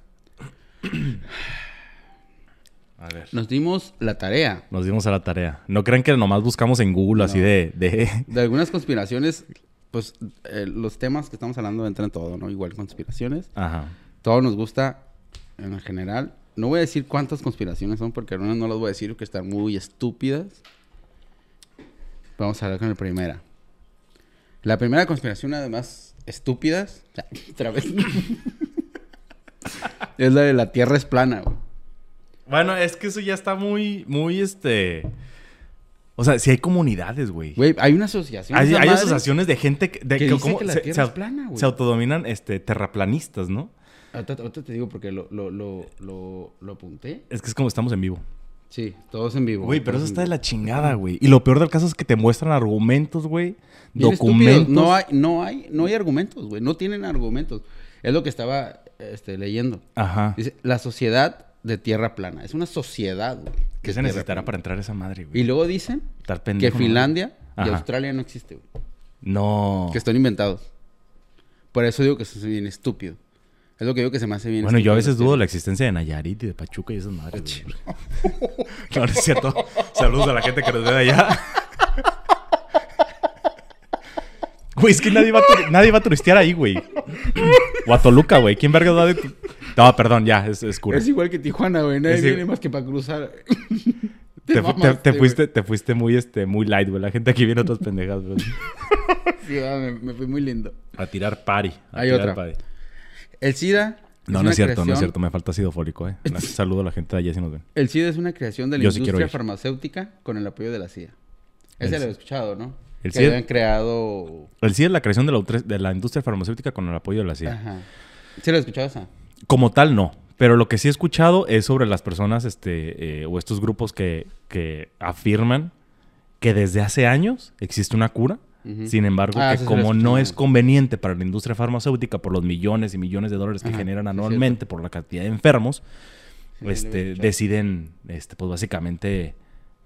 A ver. nos dimos la tarea Nos dimos a la tarea. No crean que nomás buscamos en Google así de, de... de algunas conspiraciones. Pues eh, los temas que estamos hablando entran todo, ¿no? Igual conspiraciones. Ajá. Todo nos gusta en general. No voy a decir cuántas conspiraciones son porque algunas no las voy a decir que están muy estúpidas. Vamos a hablar con la primera. La primera conspiración, además, estúpidas. Otra vez. es la de la Tierra es plana, güey. Bueno, es que eso ya está muy, muy, este... O sea, si hay comunidades, güey. Güey, hay una asociación. Hay, asociaciones de gente que, de, que que que la se, Tierra se- es plana, güey. se autodominan este, terraplanistas, ¿no? Ahorita, ahorita te digo porque lo, lo, lo, lo, lo apunté. Es que es como estamos en vivo. Sí, todos en vivo. Güey, pero eso está de la chingada, güey. Y lo peor del caso es que te muestran argumentos, güey. Documentos. No hay, no hay, no hay argumentos, güey. No tienen argumentos. Es lo que estaba este, leyendo. Ajá. Dice, la sociedad de tierra plana. Es una sociedad, güey. ¿Qué se necesitará plana. para entrar a esa madre, güey? Y luego dicen que. Finlandia y. Australia no existe, güey. No. Que están inventados. Por eso digo que eso es bien estúpido. Es lo que digo que se me hace bien Bueno, yo a veces dudo la existencia de Nayarit y de Pachuca y esas madres, no es cierto. Saludos a la gente que nos ve de allá. Güey, es que nadie va, a nadie va a turistear ahí, güey. O a Toluca, güey. ¿Quién verga va de... tu- No, perdón, ya, es, es cura. Es igual que Tijuana, güey. Nadie Es viene más que para cruzar. Te, fu- te- mamaste, te güey. fuiste, te fuiste muy, este, muy light, güey. La gente aquí viene otras pendejas, güey. Sí, me, me fui muy lindo. A tirar pari. a Hay tirar otra. pari. El SIDA. No, no una es cierto, no es creación- cierto. Me falta ácido fólico, eh. Saludo a la gente de allá si nos ven. El SIDA es una creación de la Yo sí industria ir. farmacéutica con el apoyo de la CIA. El Ese lo C- he escuchado, ¿no? el que SIDA- habían creado... El sí es la creación de la, de la industria farmacéutica con el apoyo de la CIA. Ajá. ¿Sí lo he escuchado esa? Como tal, no. Pero lo que sí he escuchado es sobre las personas este, eh, o estos grupos que, que afirman que desde hace años existe una cura. Sin embargo, Ah, que como no es conveniente para la industria farmacéutica por los millones y millones de dólares que Ajá, generan anualmente por la cantidad de enfermos, Sí, este, deciden, este, pues básicamente,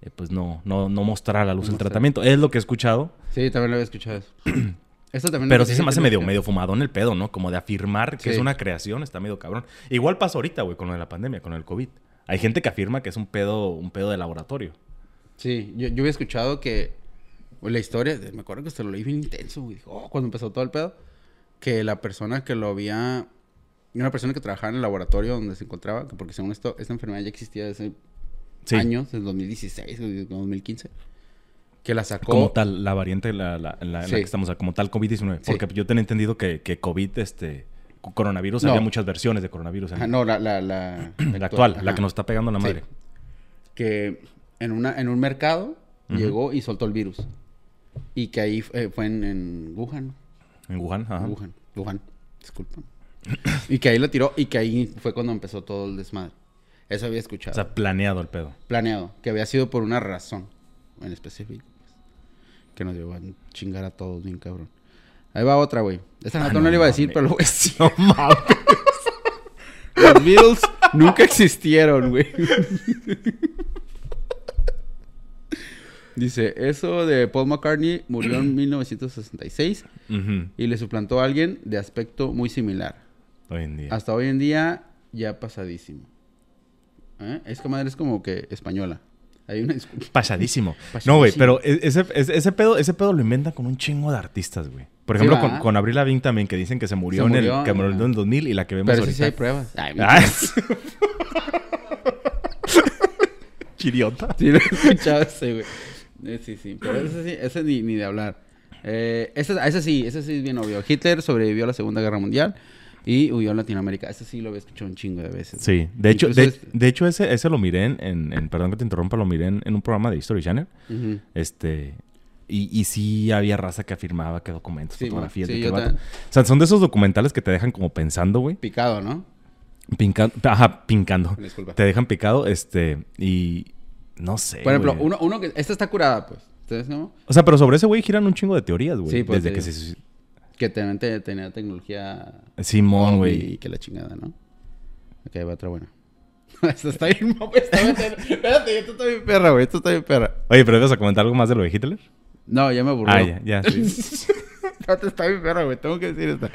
eh, pues no, no, no mostrar a la luz No el mostrar. tratamiento. Es lo que he escuchado. Sí, también lo había escuchado eso. Esto también Pero sí se me hace medio, medio fumadón el pedo, ¿no? Como de afirmar que Sí. es una creación, está medio cabrón. Igual pasa ahorita, güey, con lo de la pandemia, con el COVID. Hay gente que afirma que es un pedo, un pedo de laboratorio. Sí, yo, yo había escuchado que pues, la historia, me acuerdo que se lo leí bien intenso, güey. Oh, cuando empezó todo el pedo, que la persona que lo había, una persona que trabajaba en el laboratorio donde se encontraba, que porque según esto, esta enfermedad ya existía desde Sí. años, desde 2016, o 2015, que la sacó. Como tal, la variante la, la- la, en la Sí. que estamos, como tal COVID-19. Sí. Porque yo tenía entendido que, que COVID, este, co- coronavirus, No. había muchas versiones de coronavirus. Ajá, ¿eh? no, la, la, la, la actual, la que nos está pegando la Sí. madre. que en, una, en un mercado llegó y soltó el virus. Y que ahí eh, fue en, en Wuhan. En Wuhan, ajá. Wuhan. Wuhan. Disculpa. y que ahí lo tiró y que ahí fue cuando empezó todo el desmadre. Eso había escuchado. O sea, planeado el pedo. planeado. Que había sido por una razón en específico. pues, que nos llevó a chingar a todos bien cabrón. Ahí va otra, güey. Esta Ah, nota no no, le iba a decir, pero lo voy a decir. No mames. Los Beatles nunca existieron, güey. Dice, eso de Paul McCartney murió en 1966 Ujú. y le suplantó a alguien de aspecto muy similar. Hoy en día. Hasta hoy en día ya pasadísimo. ¿Eh? Es que madre es como que española. Hay una. Pasadísimo. Pasadísimo. No, güey, pero e- ese, ese, ese pedo, ese pedo lo inventan con un chingo de artistas, güey. Por ejemplo, con, con Avril Lavigne también, que dicen que se murió, Se en el que murió en el 2000 y la que vemos Pero ahorita. sí hay pruebas. Ay, Ah. Chiriota. Sí, lo he escuchado ese, güey. Eh, sí, sí. Pero ese sí, ese ni, ni de hablar. Eh, ese, ese sí, ese sí es bien obvio. Hitler sobrevivió a la Segunda Guerra Mundial Y huyó a Latinoamérica. Ese sí lo había escuchado un chingo de veces. Sí, de hecho, de, este- de hecho ese, ese lo miré en, en- en- perdón que te interrumpa, lo miré en, en un programa de History Channel. Este, y, y sí había raza que afirmaba que documentos, Sí, fotografías, sí, de vato-. O sea, son de esos documentales que te dejan como pensando, güey. Picado, ¿no? Pincando, ajá, pincando. Disculpa. Te dejan picado, este, y no sé. Por ejemplo, güey. uno, uno que... Esta está curada, pues. ¿Ustedes no? O sea, pero sobre ese güey giran un chingo de teorías, güey. Sí, pues, Desde que se... Que también te- tenía tecnología... Simón, Y güey. que la chingada, ¿no? Ok, va otra buena. Esta está bien... está bien- Espérate, esto está bien perra, güey. Esto está bien perra. Oye, pero ibas a comentar algo más de lo de Hitler. No, ya me aburrió. Ah, ya, ya. sí. Está bien perra, güey. Tengo que decir esta.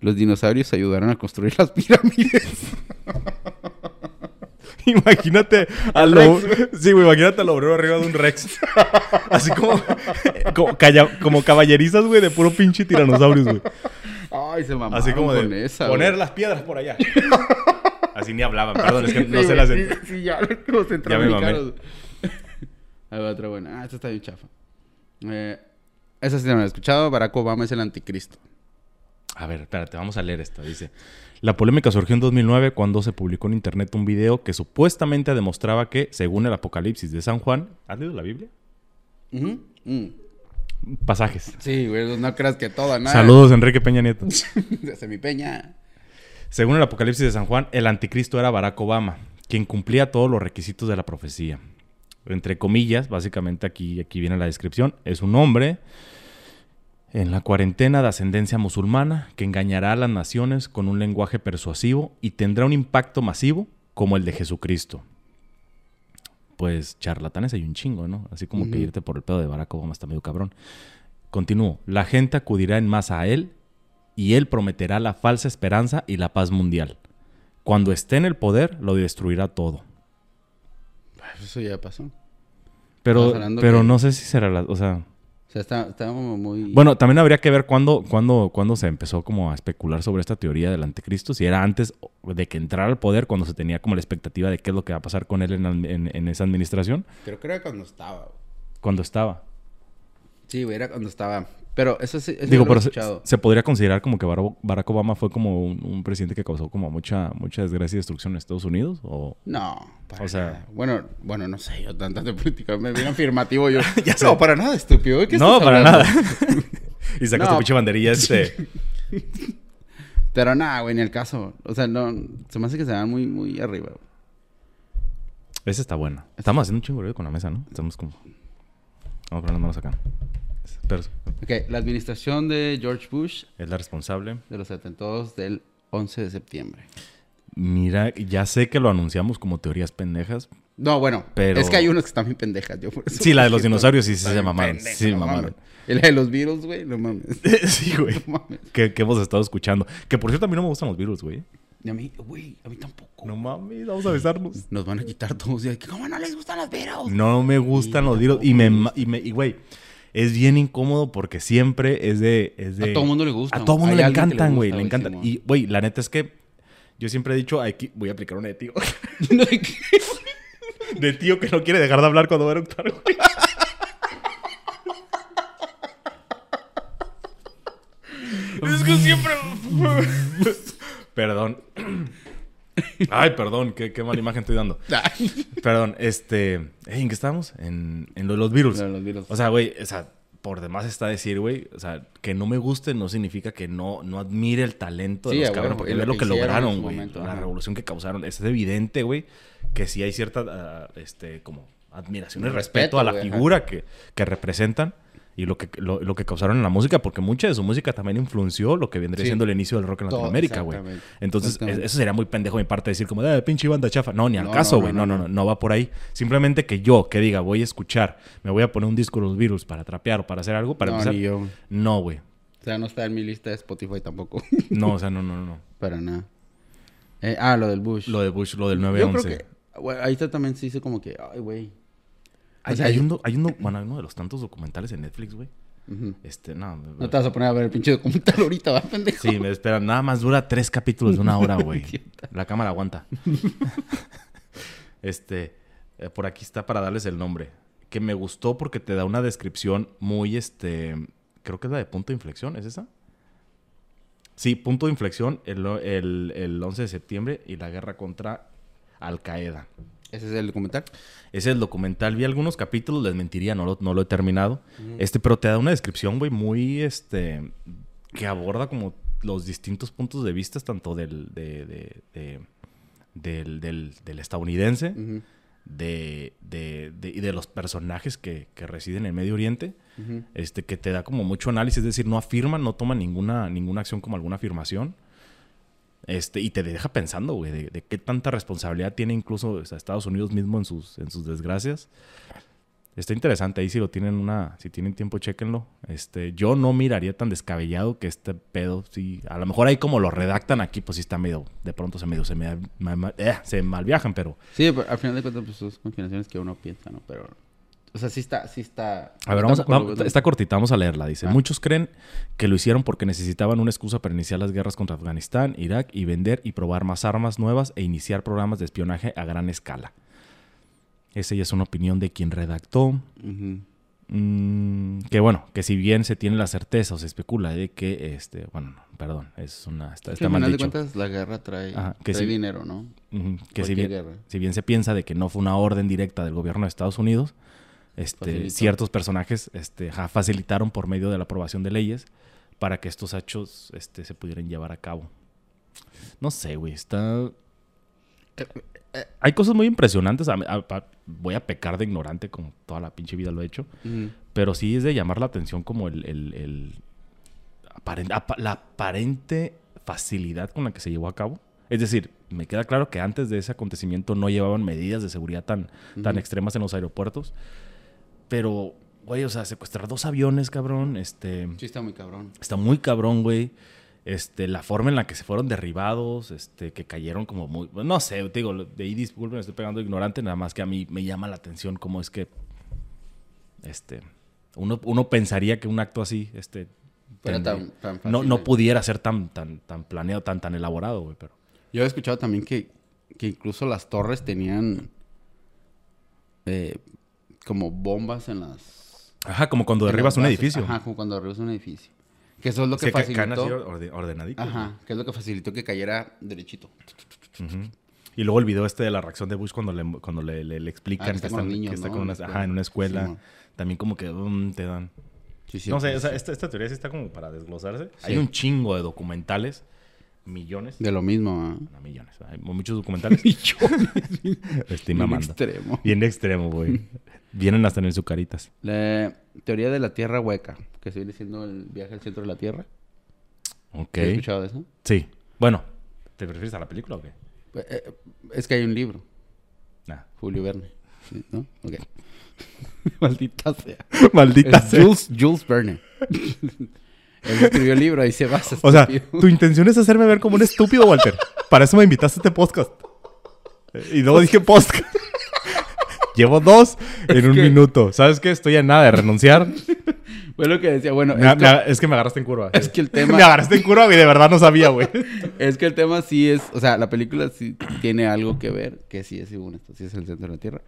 Los dinosaurios ayudaron a construir las pirámides. Imagínate a lo... Sí, güey, imagínate al obrero arriba de un Rex. Así como... Como, calla- como caballerizas, güey, de puro pinche tiranosaurios, güey. Ay, se mamaron Así como de con esa, poner güey. las piedras por allá. Así ni hablaban, perdón, es que Sí, no se las... sí, sí, ya, los centroamericanos. Ahí va otra buena. Ah, esta está bien chafa. Eh, esa sí no la he escuchado. Barack Obama es el anticristo. A ver, espérate, vamos a leer esta. Dice: La polémica surgió en 2009 cuando se publicó en internet un video que supuestamente demostraba que, según el Apocalipsis de San Juan, ¿has leído la Biblia? Mm. Pasajes. Sí, güey, no creas que todo, nada. Saludos, Enrique Peña Nieto. Desde mi peña. Según el Apocalipsis de San Juan, el anticristo era Barack Obama, quien cumplía todos los requisitos de la profecía. Entre comillas, básicamente aquí, aquí viene la descripción, es un hombre en la cuarentena de ascendencia musulmana que engañará a las naciones con un lenguaje persuasivo y tendrá un impacto masivo como el de Jesucristo. Pues charlatanes hay un chingo, ¿no? Así como que Ujú. irte por el pedo de Barack Obama está medio cabrón. Continúo. La gente acudirá en masa a él y él prometerá la falsa esperanza y la paz mundial. Cuando esté en el poder, lo destruirá todo. Pues Eso ya pasó. Pero, pero que- no sé si será la... O sea... O sea, está, está como muy... Bueno, también habría que ver cuándo, cuándo, cuándo se empezó como a especular sobre esta teoría del anticristo. Si era antes de que entrara al poder, cuando se tenía como la expectativa de qué es lo que va a pasar con él en, la- en- en esa administración. Creo que era cuando estaba. Cuando estaba. Sí, güey, era cuando estaba. Pero eso sí, eso Digo, lo he pero se, se podría considerar como que Barack Obama fue como un, un presidente que causó como mucha, mucha desgracia y destrucción en Estados Unidos. O... No, para O sea- nada. Bueno, bueno, no sé, yo tanta de política me viene afirmativo yo. Ya. No, para nada, estúpido. ¿de qué No, para hablando? nada. y sacas No. tu pinche banderilla este... Pero nada, güey, ni el caso. O sea, no, se me hace que se van muy, muy arriba. güey. Esa está buena. Estamos haciendo un chingo con la mesa, ¿no? Estamos como... Vamos a poner las manos acá. Pero Ok, la administración de George Bush es la responsable. de los atentados del 11 de septiembre. Mira, ya sé que lo anunciamos como teorías pendejas. No, bueno, Pero- es que hay unos que están bien pendejas. Yo por eso Sí, la de los dinosaurios sí, sí se mamaron. Sí, no mamaron. Y la de los virus, güey, no mames. sí, güey. No mames. Que, que hemos estado escuchando. Que por cierto, a mí no me gustan los virus, güey. Y a mí, güey, a mí tampoco. No mames, vamos a besarnos. Nos van a quitar todos. Y, ¿Cómo no les gustan los virus? No me gustan los virus. Y me, y me, y güey, es bien incómodo porque siempre es de. Es de A todo mundo le gustan. A todo mundo le encantan, güey. gusta, Le encantan. Y, güey, la neta es que yo siempre he dicho, aquí voy a aplicar una de tío. de tío que no quiere dejar de hablar cuando va a eructar, güey. es que siempre. perdón. Ay, perdón, qué, qué mala imagen estoy dando. Perdón, este. ¿En qué estábamos? En, en lo de los virus. De los virus. O sea, güey, o sea, por demás está decir, güey, o sea, que no me guste no significa que no, no admire el talento de Sí, los cabrones, huevo, porque ve lo lo que lograron, güey. La ajá. revolución que causaron. Es evidente, güey, que sí hay cierta, ah, este, como admiración y Respeto, respeto a la figura que, que representan y lo que, lo, lo que causaron en la música, porque mucha de su música también influenció lo que vendría Sí. siendo el inicio del rock en Latinoamérica, güey. Entonces, es- eso sería muy pendejo de mi parte decir como, eh, pinche banda chafa. No, ni al No, caso, güey. no, No no, no, va por ahí. Simplemente que yo, que diga, voy a escuchar, me voy a poner un disco de los virus para trapear o para hacer algo, para no, empezar. ni yo. No, güey. O sea, no está en mi lista de Spotify tampoco. No, o sea, no, no, no. Para nada. Eh, ah, lo del Bush. Lo de Bush, lo del Yo 911. creo que... güey, ahí está también se hizo como que... Ay, güey. Hay, o sea, hay yo- un, hay uno, bueno, hay uno de los tantos documentales en Netflix, güey. Ujú. Este, no. No te vas a poner a ver el pinche documental ahorita, ¿va, pendejo? Sí, me esperan. Nada más dura tres capítulos de una hora, güey. La cámara aguanta. este, eh, por aquí está para darles el nombre. Que me gustó porque te da una descripción muy, este, creo que es la de punto de inflexión, ¿es esa? Sí, punto de inflexión el, el, el 11 de septiembre y la guerra contra Al Qaeda. ¿Ese es el documental? Ese es el documental. Vi algunos capítulos, les mentiría, no lo, no lo he terminado. Este, pero te da una descripción, güey, muy, este, que aborda como los distintos puntos de vista, tanto del, de, de- de- del, del- del estadounidense, Ujú, de, de, de- y de los personajes que, que residen en Medio Oriente, este, que te da como mucho análisis, es decir, no afirman, no toman ninguna, ninguna acción como alguna afirmación. Este, y te deja pensando, güey, de, de qué tanta responsabilidad tiene incluso o sea, Estados Unidos mismo en sus, en sus desgracias. Está interesante, ahí si lo tienen una, si tienen tiempo, chéquenlo. Este, yo no miraría tan descabellado que este pedo, sí, a lo mejor ahí como lo redactan aquí, pues sí está medio, de pronto se medio, se me, ma- ma- eh, se pero Sí, pero al final de cuentas, pues son combinaciones que uno piensa, ¿no? Pero, o sea, sí está, sí está. A ver, vamos a- lo está cortita, vamos a leerla. Dice, Ah. muchos creen que lo hicieron porque necesitaban una excusa para iniciar las guerras contra Afganistán, Irak y vender y probar más armas nuevas e iniciar programas de espionaje a gran escala. Esa ya es una opinión de quien redactó. Mm, que bueno, que si bien se tiene la certeza o se especula de que, este, bueno, no, perdón, es una, está, está al mal final de dicho. cuentas, la guerra trae, Ajá, que trae dinero, ¿no? Que bien, si bien se piensa de que no fue una orden directa del gobierno de Estados Unidos, este, ciertos personajes este, ja, facilitaron por medio de la aprobación de leyes para que estos hechos este, se pudieran llevar a cabo. No sé, güey, está... Hay cosas muy impresionantes. a- a- a- voy a pecar de ignorante como toda la pinche vida lo he hecho. Pero sí es de llamar la atención como el, el- el aparen- apa- la aparente facilidad con la que se llevó a cabo. Es decir, me queda claro que antes de ese acontecimiento no llevaban medidas de seguridad tan, tan extremas en los aeropuertos. Pero, güey, o sea, secuestrar dos aviones, cabrón, este... Sí, está muy cabrón. Está muy cabrón, güey. Este, la forma en la que se fueron derribados, este, que cayeron como muy... No sé, te digo, de ahí disculpen, estoy pegando ignorante, nada más que a mí me llama la atención cómo es que... Este... Uno, uno pensaría que un acto así, este... Pero tan, tan fácil. no, no pudiera ser tan, tan, tan planeado, tan, tan elaborado, güey, pero... Yo he escuchado también que, que incluso las torres tenían eh, como bombas en las... Ajá, como cuando derribas un bases. edificio. Ajá, como cuando derribas un edificio. Que eso es lo que Sí, facilitó... orde- ordenaditos, Ajá, que es lo que facilitó que cayera derechito. güey. Ujú. Y luego el video este de la reacción de Bush cuando le, cuando le, le- le explican Ah, que, está está, con niños, que está ¿no? con En una, ajá, en una escuela. Simón. También como que mm, te dan... Sí, sí, no sé, sí, o sea, sí. esta, esta teoría sí está como para desglosarse. Sí. Hay un chingo de documentales, millones. De lo mismo, ¿ah? No, millones. Hay muchos documentales. Estoy Bien mamando. extremo. Bien extremo, güey. Vienen hasta en el Zucaritas. La teoría de la Tierra hueca, que se viene siendo el viaje al centro de la Tierra. Ok. ¿Has escuchado de eso? Sí. Bueno, ¿te refieres a la película o qué? Eh, eh, Es que hay un libro, Nah. Julio Verne, ¿sí? ¿no? Ok. Maldita sea. Maldita Es Jules, Jules Verne. Él escribió el libro, ahí se basa. O sea, tu intención es hacerme ver como un estúpido, Walter. Para eso me invitaste a este podcast. Eh, Y luego dije podcast. Llevo dos en un que- minuto. ¿Sabes qué? Estoy a nada de renunciar. Fue lo que decía, bueno, Me- es, me- que, es que me agarraste en curva. es que el tema, Me agarraste en curva y de verdad no sabía, güey. es que el tema sí es, o sea, la película sí tiene algo que ver, que sí es según esto, sí es el centro de la Tierra.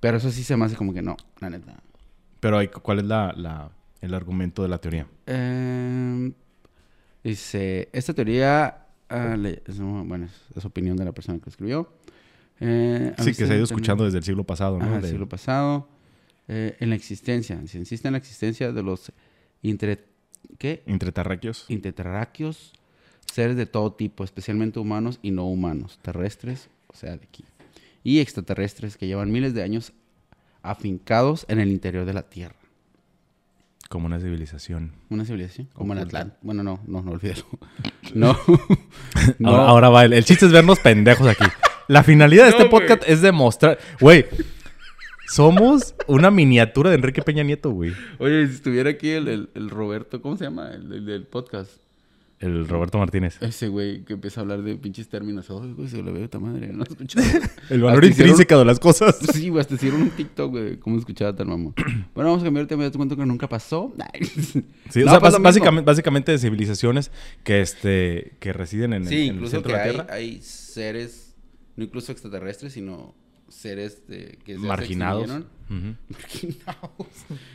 Pero eso sí se me hace como que no, la neta. Pero ¿cuál es la, la- el argumento de la teoría? Eh, dice, esta teoría, ah, le- es, bueno, es, opinión de la persona que lo escribió. Eh, Sí, que se ha ido escuchando desde el siglo pasado, ¿no? Ajá, el De- siglo pasado. eh, en la existencia, se insiste en la existencia de los intre, ¿qué? Seres de todo tipo, especialmente humanos y no humanos, terrestres, o sea, de aquí, y extraterrestres que llevan miles de años afincados en el interior de la Tierra. Como una civilización. Una civilización, como en. Atlanta. Bueno, no, no, no olvídalo. No. no. Ahora, ahora va. El, el chiste es vernos pendejos aquí. La finalidad de No, este podcast es demostrar. Güey, somos una miniatura de Enrique Peña Nieto, güey. Oye, si estuviera aquí el, el- el Roberto, ¿cómo se llama? El del podcast. El Roberto Martínez. Ese güey que empieza a hablar de pinches términos. Ay, güey, se lo veo de esta madre. El valor intrínseco de las cosas. Sí, güey, hasta hicieron un TikTok, güey, cómo escuchaba tal mamón. Bueno, vamos a cambiar el tema, ya te cuento que nunca pasó. Sí, o sea, pues básicamente, básicamente de civilizaciones que, este, que residen en, el- Sí, en el centro que de la hay, Tierra. hay seres, no incluso extraterrestres, sino seres de, que ya se marginados. extinguieron. Ujú. Marginados.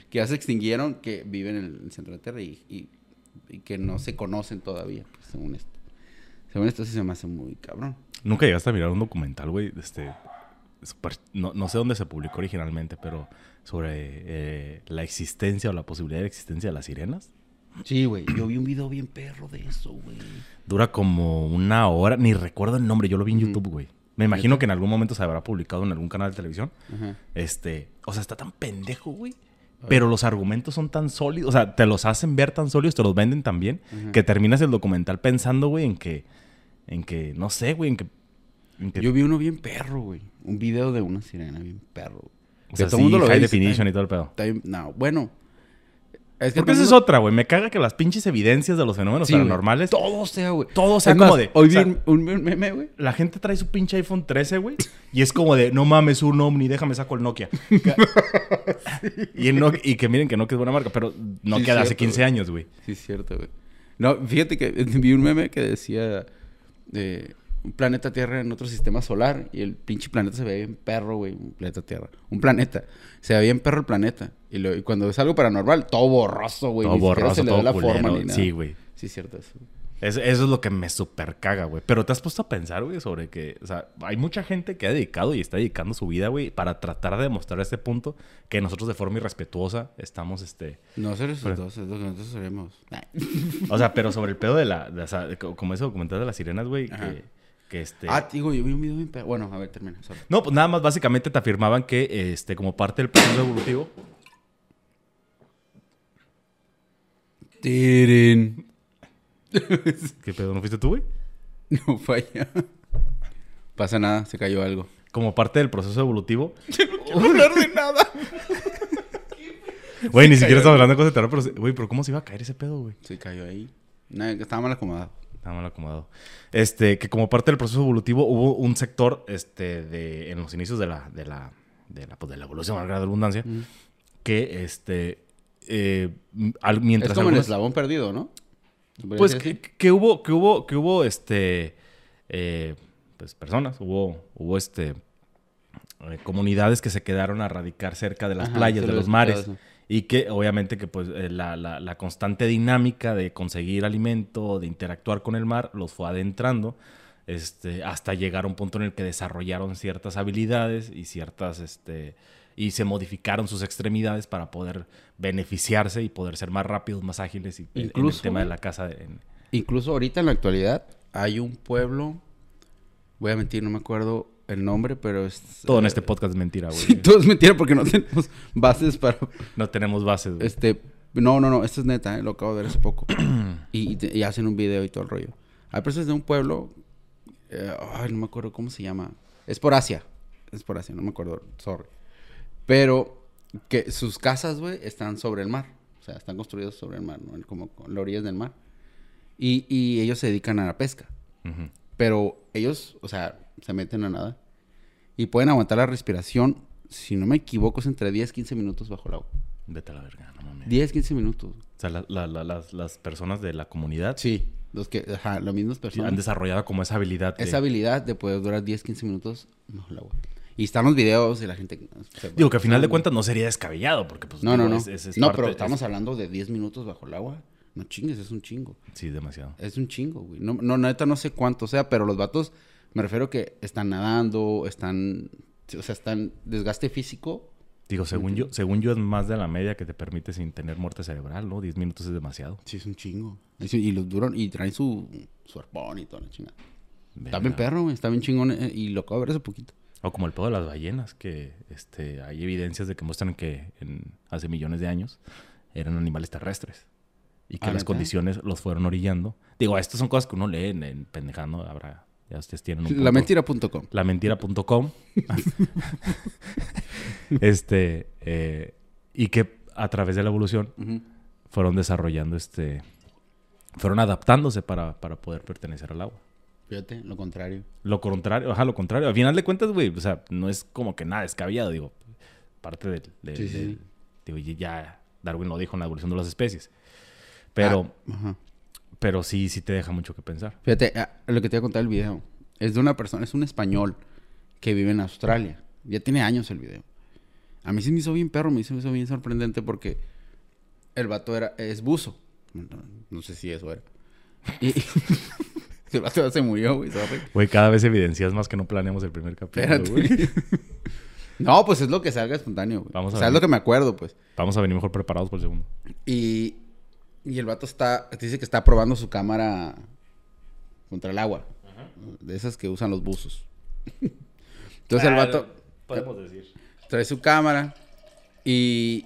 que ya se extinguieron, que viven en el centro de la Tierra y, y y que no se conocen todavía, pues, según esto. Según esto sí se me hace muy cabrón. Nunca llegaste a mirar un documental, güey, este... super- no, no sé dónde se publicó originalmente, pero sobre eh, la existencia o la posibilidad de existencia de las sirenas. Sí, güey. Yo vi un video bien perro de eso, güey. Dura como una hora, ni recuerdo el nombre, yo lo vi en. YouTube, güey. Me imagino que en algún momento se habrá publicado en algún canal de televisión. Ajá. Este, o sea, está tan pendejo, güey. Pero los argumentos son tan sólidos, o sea, te los hacen ver tan sólidos, te los venden tan bien, que terminas el documental pensando, güey, en que, en que, no sé, güey, en que, en que- Yo vi uno bien perro, güey. Un video de una sirena bien perro. o sea, todo sí, mundo lo ve high definition "Ay, y todo el pedo. está bien". No, bueno. Es que Porque esa es otra, güey. Me caga que las pinches evidencias de los fenómenos Sí, paranormales, Todo sea, güey. todo sea Es como más, de, Hoy o sea, vi un, un meme, güey. la gente trae su pinche iPhone 13, güey, y es como de, no mames, un Omni, déjame saco el Nokia. y, el Nokia- y que miren que Nokia es buena marca, pero Nokia de hace cierto, 15 güey. años, güey. Sí, es cierto, güey. No, fíjate que vi un meme que decía eh, un planeta Tierra en otro sistema solar y el pinche planeta se ve bien perro, güey. Un planeta Tierra. Un planeta. Se ve bien perro el planeta. Y, lo- y cuando es algo paranormal, todo borroso, güey. todo Ni borroso, se le todo da la culero. forma ni nada. Sí, güey. Sí, cierto eso. Es- eso es lo que me super caga, güey. Pero te has puesto a pensar, güey, sobre que, o sea, hay mucha gente que ha dedicado y está dedicando su vida, güey, para tratar de demostrar este punto que nosotros de forma irrespetuosa estamos, este, No ser dos, es lo que nosotros sabemos. o sea, pero sobre el pedo de la, de- o sea, de co- como ese documental de las sirenas, güey, que, que este... Ah, digo, yo vi un video bien. Bueno, a ver, termina. sorry. No, pues nada más básicamente te afirmaban que, este, como parte del proceso evolutivo, Tirin. ¿qué pedo? ¿No fuiste tú, güey? No falla. Pasa nada, se cayó algo. Como parte del proceso evolutivo, No hablar de nada. güey, ni siquiera estamos hablando de cosas de terror, pero, güey, pero ¿cómo se iba a caer ese pedo, güey? Se cayó ahí. Nada, estaba mal acomodado. Está mal acomodado. Este, que como parte del proceso evolutivo hubo un sector, este, de, en los inicios de la, de la, de la, pues, de la evolución, valga la redundancia, que, este, eh, al- mientras es como el algunos- eslabón perdido, ¿no? ¿Se podría pues que, que hubo, que hubo, que hubo, este, eh, pues personas, hubo, hubo, este, eh, comunidades que se quedaron a radicar cerca de las Ajá, playas, de los mares. eso. Y que obviamente que pues eh, la, la- la constante dinámica de conseguir alimento, de interactuar con el mar, los fue adentrando este, hasta llegar a un punto en el que desarrollaron ciertas habilidades y ciertas, este, y se modificaron sus extremidades para poder beneficiarse y poder ser más rápidos, más ágiles y en- en el Incluso, tema de la caza. de- en- Incluso ahorita en la actualidad hay un pueblo, voy a mentir, no me acuerdo el nombre, pero es... todo en eh, este podcast es mentira, güey. Sí, todo es mentira porque no tenemos bases para... No tenemos bases. güey. Este, no, no, no, esto es neta, eh, lo acabo de ver hace poco. y, y te- y hacen un video y todo el rollo. Hay personas de un pueblo, eh, ay, no me acuerdo cómo se llama. Es por Asia, es por Asia, no me acuerdo, sorry. Pero que sus casas, güey, están sobre el mar. O sea, están construidos sobre el mar, ¿no? Como con las orillas del mar. Y, y ellos se dedican a la pesca. Ujú. Pero ellos, o sea, se meten a nada. Y pueden aguantar la respiración, si no me equivoco, es entre 10 15 minutos bajo el agua. Vete a la verga, no mames. 10, 15 minutos. O sea, la- la- la- las, las personas de la comunidad Sí, los que, ajá, las mismas han personas. desarrollado como esa habilidad. de- Esa habilidad de poder durar 10, 15 minutos bajo el agua. Y están los videos y la gente... se- Digo que a final de cuentas no sería descabellado, porque pues... No, no, no. es- es- es no, parte- pero es- estamos hablando de 10 minutos bajo el agua. No chingues, es un chingo. Sí, demasiado. Es un chingo, güey. No, no, neta, no sé cuánto sea, pero los vatos, me refiero que están nadando, están... O sea, están desgaste físico. Digo, según yo, según yo es más de la media que te permite sin tener muerte cerebral, ¿no? 10 minutos es demasiado. Sí, es un chingo. Y, los duran, y traen su, su arpón y toda la chingada. Está bien perro. Está bien chingón. eh, y lo acabo de ver hace poquito. O como el pedo de las ballenas, que este, hay evidencias de que muestran que en, hace millones de años eran animales terrestres. Y que Ah, las condiciones los fueron orillando. Digo, estas son cosas que uno lee en, en pendejando. Habrá, ya ustedes tienen un. Lamentira.com. lamentira.com. este, eh, y que a través de la evolución fueron desarrollando este, fueron adaptándose para, para poder pertenecer al agua. Fíjate, lo contrario. Lo contrario, ajá, lo contrario. Al final de cuentas, güey, o sea, no es como que nada descabellado, digo, parte del, Sí, sí, digo, ya Darwin lo dijo en la evolución de las especies. Pero, Ah, ajá. Pero sí, sí te deja mucho que pensar. Fíjate, ah, lo que te voy a contar el video. Es de una persona, es un español que vive en Australia. Ya tiene años el video. A mí se me hizo bien perro, me hizo, me hizo bien sorprendente porque el vato era, es buzo. No, no sé si eso era. Y el vato se murió, güey. Güey, cada vez evidencias más que no planeamos el primer capítulo, güey. No, pues es lo que salga espontáneo, güey. Vamos a o sea, es lo que me acuerdo, pues. Vamos a venir mejor preparados por el segundo. Y, y el vato está, dice que está probando su cámara contra el agua. De esas que usan los buzos. Entonces el vato Podemos decir. trae su cámara y,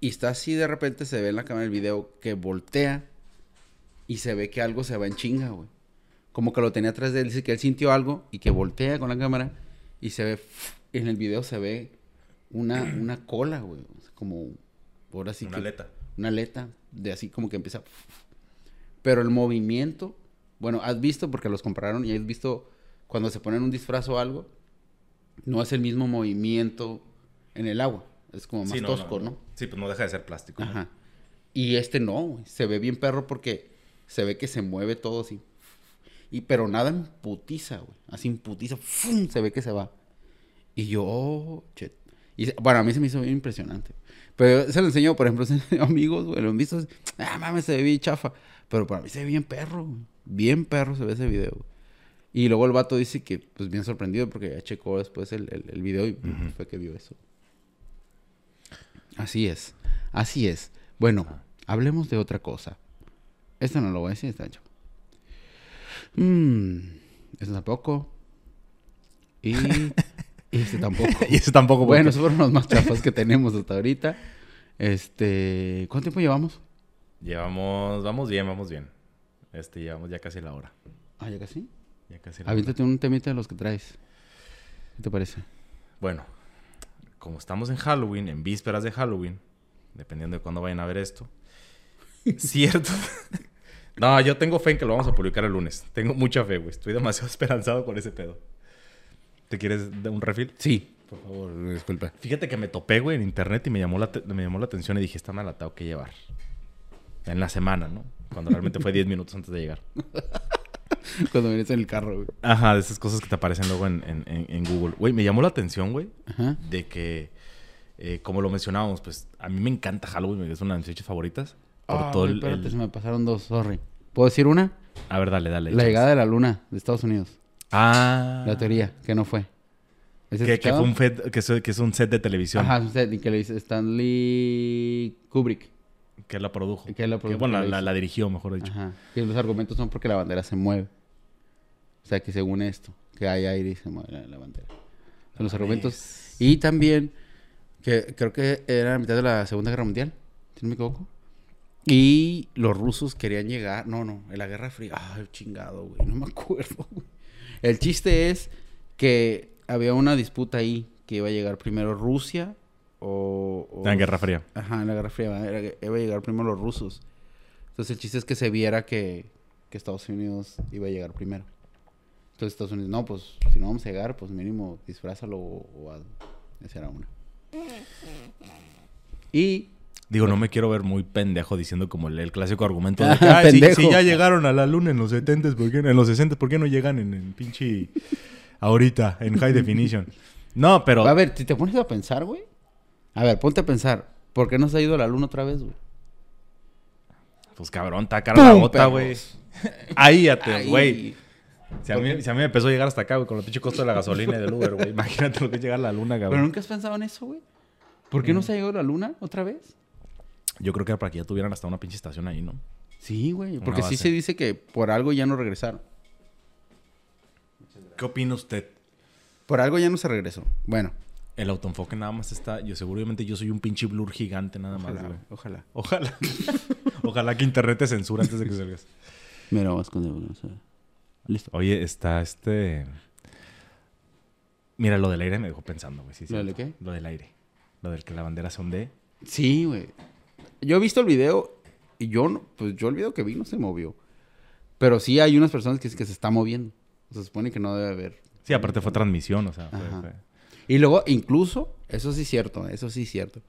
y está así de repente se ve en la cámara del video que voltea y se ve que algo se va en chinga, güey. Como que lo tenía atrás de él, dice que él sintió algo y que voltea con la cámara y se ve, en el video se ve una, una cola, güey. Como, ahora sí Una que- aleta. una aleta de así como que empieza. Pero el movimiento, bueno, has visto porque los compraron y has visto cuando se ponen un disfraz o algo, no es el mismo movimiento en el agua. Es como más Sí, no, tosco, no, ¿no? Sí, pues no deja de ser plástico. Ajá. Y este no, se ve bien perro porque se ve que se mueve todo así. Y pero nada en putiza, güey. Así en putiza, ¡fum! se ve que se va. Y yo, oh, shit. Y bueno, a mí se me hizo bien impresionante. Pero se lo enseñó, por ejemplo, a amigos, güey, lo han visto. Ah, mames, se ve bien chafa. Pero para mí se ve bien perro. Bien perro se ve ese video. Y luego el vato dice que, pues, bien sorprendido porque ya checó después el, el- el video y fue que vio eso. Así es. Así es. Bueno, hablemos de otra cosa. Esto no lo voy a decir, está hecho. Mmm. Eso tampoco. Y. y este tampoco. y ese tampoco. Bueno, porque- esos fueron los más chafas que tenemos hasta ahorita. Este. ¿Cuánto tiempo llevamos? Llevamos, vamos bien, vamos bien. Este, llevamos ya casi la hora. Ah, ya casi. Ya casi la hora. Un temita de los que traes. ¿Qué te parece? Bueno, como estamos en Halloween, en vísperas de Halloween, dependiendo de cuándo vayan a ver esto, cierto. no, yo tengo fe en que lo vamos a publicar el lunes. Tengo mucha fe, güey. Estoy demasiado esperanzado con ese pedo. ¿Te quieres un refil? Sí. Por favor, disculpa. Fíjate que me topé, güey, en internet y me llamó la, me llamó la atención y dije, esta me la tengo que llevar. En la semana, ¿no? Cuando realmente fue 10 minutos antes de llegar. Cuando vienes en el carro, güey. Ajá, de esas cosas que te aparecen luego en, en- en- Google. Güey, me llamó la atención, güey, Ajá. de que, eh, como lo mencionábamos, pues a mí me encanta Halloween, es una de mis fechas favoritas. Por Ah, todo güey, el, espérate, el- se me pasaron dos, sorry. ¿Puedo decir una? A ver, dale, dale. La llegada de la luna de Estados Unidos. Ah. La teoría, que no fue. ¿Has Que, fue un fet- que, es, que es un set de televisión Ajá, usted, y que le dice Stanley Kubrick. que la produjo. Que la produjo, que la, la la- la dirigió, mejor dicho. Ajá. Que los argumentos son porque la bandera se mueve. O sea, que según esto, que hay aire y se mueve la, la bandera. Son los argumentos. Y también, que creo que era a mitad de la Segunda Guerra Mundial, si no me equivoco. Y los rusos querían llegar. No, no, en la Guerra Fría. Ay, chingado, güey. No me acuerdo, güey. El chiste es que había una disputa ahí que iba a llegar primero Rusia o. o- La Guerra Fría. Ajá, en la Guerra Fría. era iba a llegar primero los rusos. Entonces el chiste es que se viera que, que Estados Unidos iba a llegar primero. Entonces Estados Unidos, no, pues si no vamos a llegar, pues mínimo disfrázalo o, o hazlo. Esa era una. Y Digo, no me quiero ver muy pendejo diciendo como el, el clásico argumento de que, "Ay, si, ya llegaron a la luna en los 70, ¿por qué, en los 60, ¿por qué no llegan en el pinche ahorita, en high definition? No, pero... a ver, si te pones a pensar, güey. A ver, ponte a pensar. ¿Por qué no se ha ido a la luna otra vez, güey? Pues cabrón, está cara la ¡Pum, bota, güey. perros! Ahí, güey. Si a, mí, si a mí me empezó a llegar hasta acá, güey, con el pinche costo de la gasolina y del Uber, güey. Imagínate lo que es llegar a la luna, ¿Pero cabrón. nunca has pensado en eso, güey? ¿Por qué no se ha ido a la luna otra vez? Yo creo que era para que ya tuvieran hasta una pinche estación ahí, ¿no? Sí, güey. Porque sí se dice que por algo ya no regresaron. ¿Qué opina usted? Por algo ya no se regresó. Bueno. El autoenfoque nada más está... Yo seguramente yo soy un pinche blur gigante nada más, Ojalá, güey. ojalá. Ojalá. Ojalá que internet te censura antes de que salgas. Mira, vamos con el- Listo. Oye, está este... Mira, lo del aire me dejó pensando, güey. Sí, ¿Lo del qué? Lo del aire. Lo del que la bandera se ondee. Sí, güey. Yo he visto el video y yo, no- pues yo el video que vi no se movió. Pero sí hay unas personas que, que se está moviendo. Se supone que no debe haber. Sí, aparte fue transmisión, o sea, fue- Y luego, incluso, eso sí es cierto, eso sí es cierto.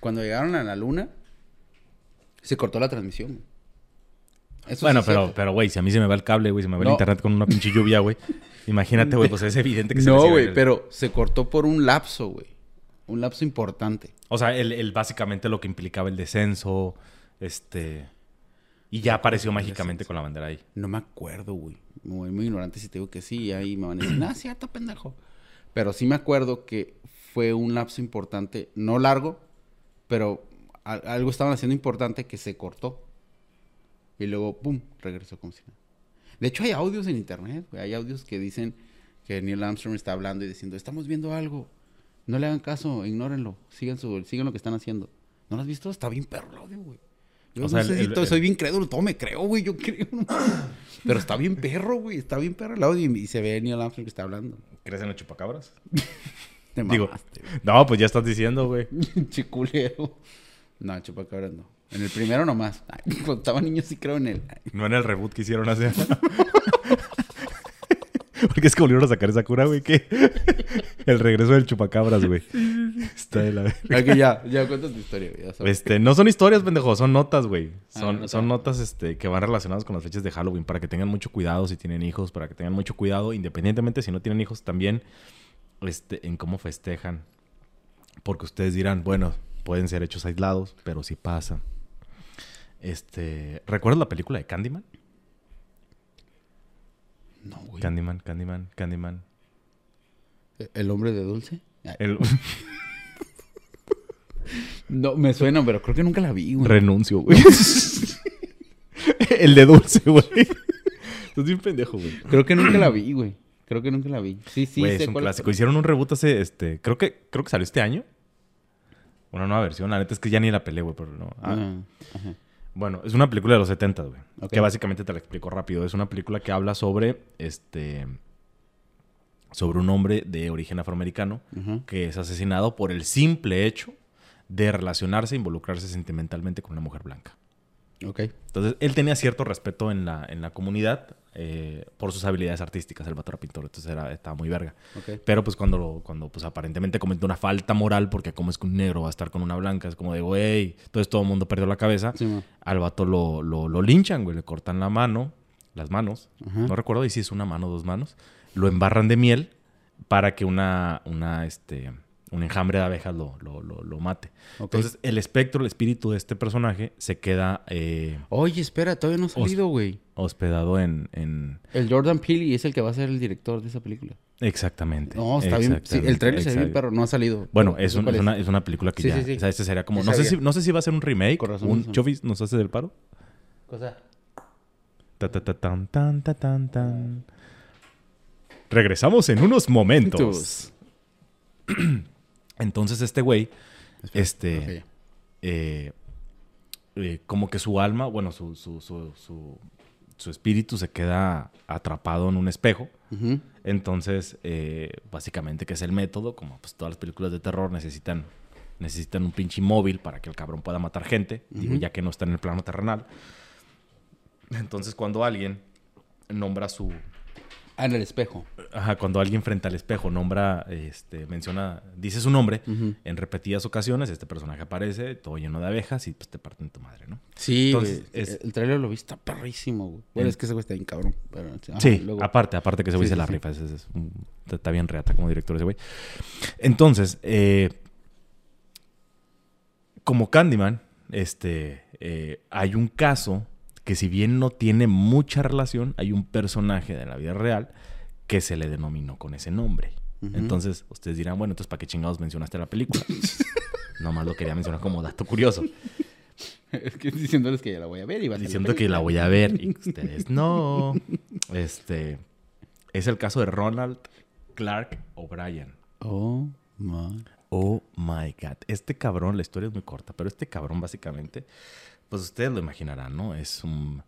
Cuando llegaron a la luna, se cortó la transmisión. Eso Bueno, sí pero, pero, güey, si a mí se me va el cable, güey, se me va el internet con una pinche lluvia, güey. Imagínate, güey, pues es evidente que se No, güey, el- pero se cortó por un lapso, güey. Un lapso importante. O sea, el, el- básicamente lo que implicaba el descenso, este... Y ya apareció mágicamente con la bandera ahí. No me acuerdo, güey. Muy, muy ignorante si te digo que sí. Ahí me van a decir, ah, cierto, pendejo. Pero sí me acuerdo que fue un lapso importante, no largo, pero algo estaban haciendo importante que se cortó. Y luego, pum, regresó como si nada. De hecho, hay audios en internet, güey. Hay audios que dicen que Neil Armstrong está hablando y diciendo, estamos viendo algo. No le hagan caso, ignórenlo. Sigan, su, sigan lo que están haciendo. ¿No lo has visto? Está bien perro el audio, güey. Yo O no sé el- si el- todo- el- soy bien crédulo, todo me creo, güey. Yo creo. Pero está bien perro, güey. Está bien perro el audio y, se ve Neil Armstrong que está hablando. ¿Crees en los chupacabras? Te Digo, mamaste, no, pues ya estás diciendo, güey. güey. Chiculero. No, chupacabras no. En el primero nomás. Ay, cuando estaba niño sí creo en él. Ay, No en el reboot que hicieron hace. Porque es que volvieron a sacar esa cura, güey, que el regreso del chupacabras, güey. Está de la verga. Ay, que ya, ya cuenta tu historia, güey. Ya sabes. Este, no son historias, pendejo, son notas, güey. Son, nota. son notas este, que van relacionadas con las fechas de Halloween para que tengan mucho cuidado si tienen hijos, para que tengan mucho cuidado, independientemente si no tienen hijos, también este, en cómo festejan. Porque ustedes dirán, bueno, pueden ser hechos aislados, pero sí pasa. Este, ¿recuerdas la película de Candyman? No, güey. Candyman, Candyman, Candyman. ¿El hombre de dulce? El... No, me suena, pero creo que nunca la vi, güey. Renuncio, güey. El de dulce, güey. Estás bien pendejo, güey. Creo que nunca la vi, güey. Creo que nunca la vi. Sí, sí, Güey, sé es un cuál clásico. Hicieron un reboot hace, este, creo que, creo que salió este año. Una nueva versión. La neta es que ya ni la peleé, güey, pero no. Ah, Ah, ajá. Bueno, es una película de los 70, güey. Que básicamente te la explico rápido. Es una película que habla sobre, este, sobre un hombre de origen afroamericano que es asesinado por el simple hecho de relacionarse e involucrarse sentimentalmente con una mujer blanca. Ok. Entonces, él tenía cierto respeto en la, en la comunidad eh, por sus habilidades artísticas. El vato era pintor, entonces era, estaba muy verga. Ok. Pero pues cuando, lo- cuando pues aparentemente cometió una falta moral, porque como es que un negro va a estar con una blanca, es como de, güey, entonces todo el mundo perdió la cabeza. Sí. Al vato lo, lo, lo linchan, güey, le cortan la mano, las manos, no recuerdo y si es una mano o dos manos, lo embarran de miel para que una, una, este, un enjambre de abejas lo, lo, lo, lo mate. Entonces, el espectro, el espíritu de este personaje se queda eh, Oye, espera, todavía no ha salido, güey. hospedado en, en... El Jordan Peele es el que va a ser el director de esa película. Exactamente. No, está bien. Sí, el trailer se ve bien, pero no ha salido. Bueno, es, un- una, es una película que Sí, ya... sí, sí. O sea, este sería como... No, sé si, no sé si va a ser un remake. Un eso. Chofis, ¿nos hace del paro? Cosa. Ta, ta, ta, tan, tan, ta, tan, tan. Regresamos en unos momentos. Entonces este güey, este, eh, eh, como que su alma, bueno, su, su, su, su, su espíritu se queda atrapado en un espejo. Entonces, eh, básicamente, que es el método, como pues todas las películas de terror necesitan, necesitan un pinche móvil para que el cabrón pueda matar gente, digo, ya que no está en el plano terrenal. Entonces, cuando alguien nombra su... Ah, en el espejo. Ajá, cuando alguien frente al espejo nombra, este, menciona, dice su nombre, en repetidas ocasiones este personaje aparece, todo lleno de abejas y pues te parten tu madre, ¿no? Sí, Entonces, güey. es- El trailer lo vi, está perrísimo, güey. Bueno, En- es que ese güey está bien cabrón. Pero, ajá, Sí, luego- aparte, aparte que ese güey Sí, se sí, la sí. rifa. es un- está bien reata como director ese güey. Entonces, eh, como Candyman, este, eh, hay un caso que si bien no tiene mucha relación, hay un personaje de la vida real que se le denominó con ese nombre. Entonces, ustedes dirán, bueno, entonces, ¿para qué chingados mencionaste la película? Nomás lo quería mencionar como dato curioso. es que diciéndoles que ya la voy a ver y va a diciendo que la voy a ver y ustedes no. Este es el caso de Ronald Clark O'Brien. Oh, my. Oh my god. Este cabrón, la historia es muy corta, pero este cabrón básicamente, pues ustedes lo imaginarán, ¿no? Es un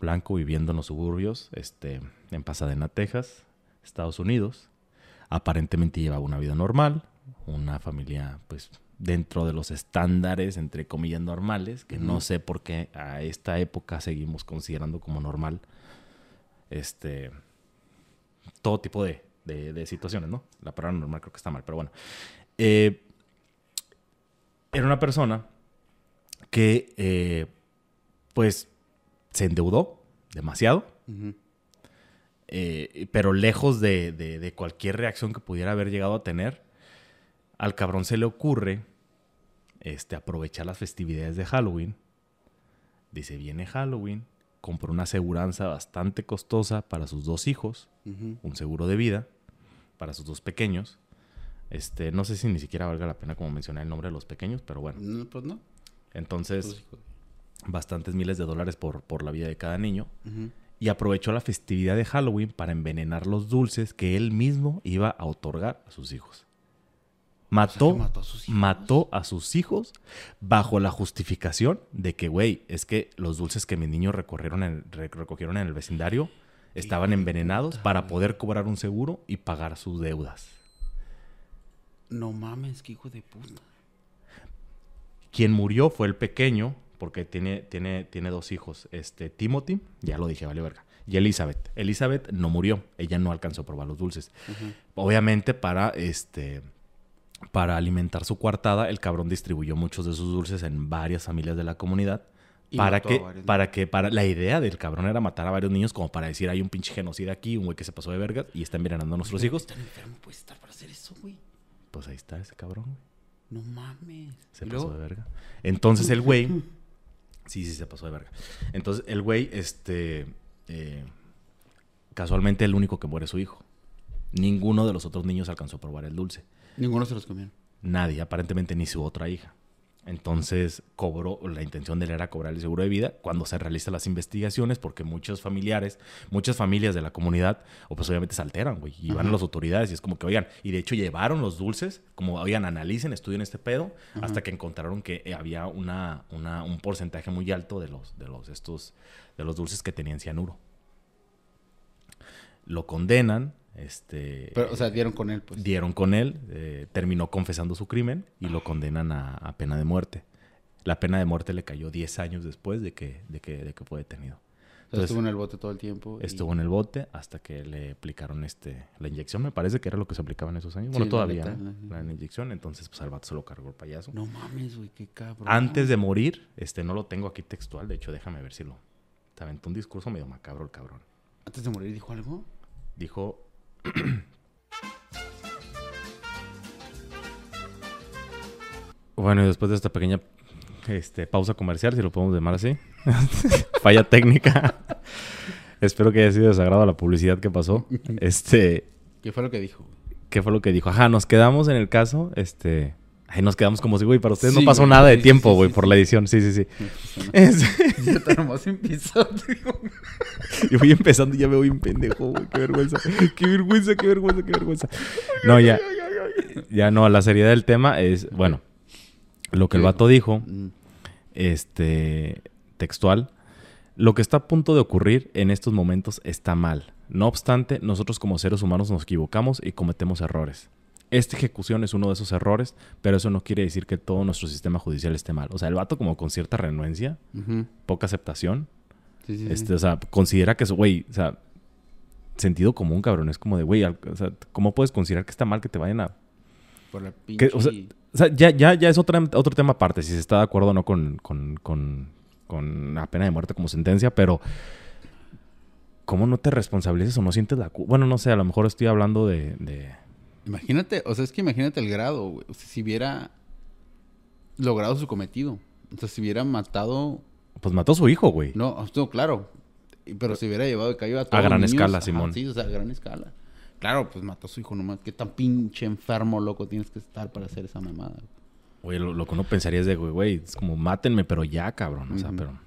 blanco viviendo en los suburbios, este, en Pasadena, Texas, Estados Unidos. Aparentemente llevaba una vida normal, una familia, pues, dentro de los estándares, entre comillas, normales, que no sé por qué a esta época seguimos considerando como normal, este, todo tipo de, de- de situaciones, ¿no? La palabra normal creo que está mal, pero bueno. Eh, era una persona que, eh, pues, se endeudó demasiado, eh, pero lejos de, de- de cualquier reacción que pudiera haber llegado a tener, al cabrón se le ocurre este, aprovechar las festividades de Halloween Dice, viene Halloween, compró una aseguranza bastante costosa para sus dos hijos, un seguro de vida para sus dos pequeños. Este, no sé si ni siquiera valga la pena como mencionar el nombre de los pequeños, pero bueno. No, pues no. Entonces, Pues, bastantes miles de dólares por, por la vida de cada niño. Y aprovechó la festividad de Halloween para envenenar los dulces que él mismo iba a otorgar a sus hijos. Mató, a sus hijos. mató a sus hijos bajo la justificación de que, güey, es que los dulces que mis niños recorrieron en- re- recogieron en el vecindario estaban envenenados para poder cobrar un seguro y pagar sus deudas. No mames, que hijo de puta. Quien murió fue el pequeño, porque tiene, tiene, tiene dos hijos, este, Timothy, ya lo dije, vale verga, y Elizabeth. Elizabeth no murió, ella no alcanzó a probar los dulces. Obviamente para, este, para alimentar su coartada, el cabrón distribuyó muchos de sus dulces en varias familias de la comunidad. Y para que, para que, para, la idea del cabrón era matar a varios niños como para decir, hay un pinche genocida aquí, un güey que se pasó de vergas y está envenenando a nuestros hijos. Tan enfermo puede estar para hacer eso, güey. Pues ahí está ese cabrón, güey. No mames. Se ¿Y pasó luego? de verga. Entonces el güey. Sí, sí, se pasó de verga. Entonces el güey, este. eh, casualmente el único que muere es su hijo. Ninguno de los otros niños alcanzó a probar el dulce. Ninguno se los comió. Nadie, aparentemente ni su otra hija. Entonces cobró, la intención de él era cobrar el seguro de vida cuando se realizan las investigaciones, porque muchos familiares, muchas familias de la comunidad, o pues obviamente se alteran, güey, y van a las autoridades y es como que, oigan, y de hecho llevaron los dulces, como, oigan, analicen, estudien este pedo, Ajá. hasta que encontraron que eh, había una, una- un porcentaje muy alto de los, de los, estos, de los dulces que tenían cianuro. Lo condenan, este... Pero, o sea, dieron con él, pues. dieron con él, eh, terminó confesando su crimen y lo condenan a, a pena de muerte. La pena de muerte le cayó 10 años después de que, de que, de que fue detenido. Entonces, estuvo en el bote todo el tiempo. y- Estuvo en el bote hasta que le aplicaron este, la inyección, me parece que era lo que se aplicaba en esos años. Sí, Bueno, todavía, letal, ¿no? la- la inyección, entonces pues al vato se lo cargó el payaso. No mames, güey, qué cabrón. Antes de morir, este, no lo tengo aquí textual, de hecho déjame ver si lo... Se aventó un discurso medio macabro el cabrón. Antes de morir dijo algo. Dijo... bueno, y después de esta pequeña este, pausa comercial, si lo podemos llamar así, falla técnica. Espero que haya sido desagrado la publicidad que pasó. Este, ¿Qué fue lo que dijo? ¿qué fue lo que dijo? Ajá, nos quedamos en el caso, este, ay, nos quedamos como si, güey, para ustedes Sí, no pasó güey, nada de sí, tiempo, güey, sí, por la edición. Sí, sí, sí. Es- Ya tan hermoso empezó, digo. Yo voy empezando y ya me voy un pendejo, güey. Qué vergüenza. Qué vergüenza, qué vergüenza, qué vergüenza. No, ya. Ya no, la seriedad del tema es, bueno, lo que el vato dijo, Mm. este, textual, lo que está a punto de ocurrir en estos momentos está mal. No obstante, nosotros como seres humanos nos equivocamos y cometemos errores. Esta ejecución es uno de esos errores, pero eso no quiere decir que todo nuestro sistema judicial esté mal. O sea, el vato como con cierta renuencia, poca aceptación, Sí, sí, sí. este, o sea, considera que eso, güey, o sea, sentido común, cabrón. Es como de, güey, o sea, ¿cómo puedes considerar que está mal que te vayan a... Por la que- pinche... o sea, o sea, ya, ya, ya es otra, otro tema aparte, si se está de acuerdo o no con, con, con, con la pena de muerte como sentencia, pero ¿cómo no te responsabilizas o no sientes la culpa? Bueno, no sé, a lo mejor estoy hablando de... de- Imagínate, o sea, es que imagínate el grado, güey. O sea, si hubiera logrado su cometido. O sea, si hubiera matado... Pues mató a su hijo, güey. No, no, claro. Pero si hubiera llevado de callo a todos gran los niños, escala, ajá, Simón. Sí, o sea, a gran escala. Claro, pues mató a su hijo nomás. Qué tan pinche enfermo, loco, tienes que estar para hacer esa mamada. Oye, lo, lo que uno pensaría es de, güey, güey, es como mátenme, pero ya, cabrón. O sea, pero...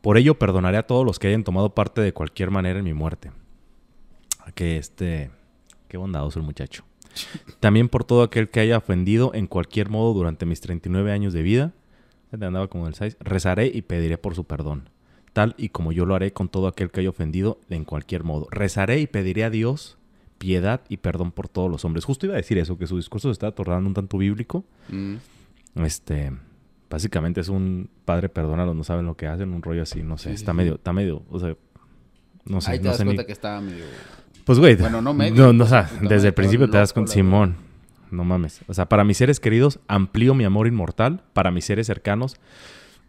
Por ello perdonaré a todos los que hayan tomado parte de cualquier manera en mi muerte. Que este... Qué bondadoso el muchacho. También por todo aquel que haya ofendido en cualquier modo durante mis 39 años de vida. Andaba como el 6. Rezaré y pediré por su perdón. Tal y como yo lo haré con todo aquel que haya ofendido en cualquier modo. Rezaré y pediré a Dios piedad y perdón por todos los hombres. Justo iba a decir eso, que su discurso se está tornando un tanto bíblico. Mm. Este, básicamente es un padre perdónalo, no saben lo que hacen, un rollo así, no sé, Sí, está sí. medio, está medio, o sea, no sé, Ahí te no das sé ni- cuenta que estaba medio... Pues güey, Bueno, no medio, no, no, o sea, desde el principio te das con Simón, no mames, o sea, para mis seres queridos amplío mi amor inmortal, para mis seres cercanos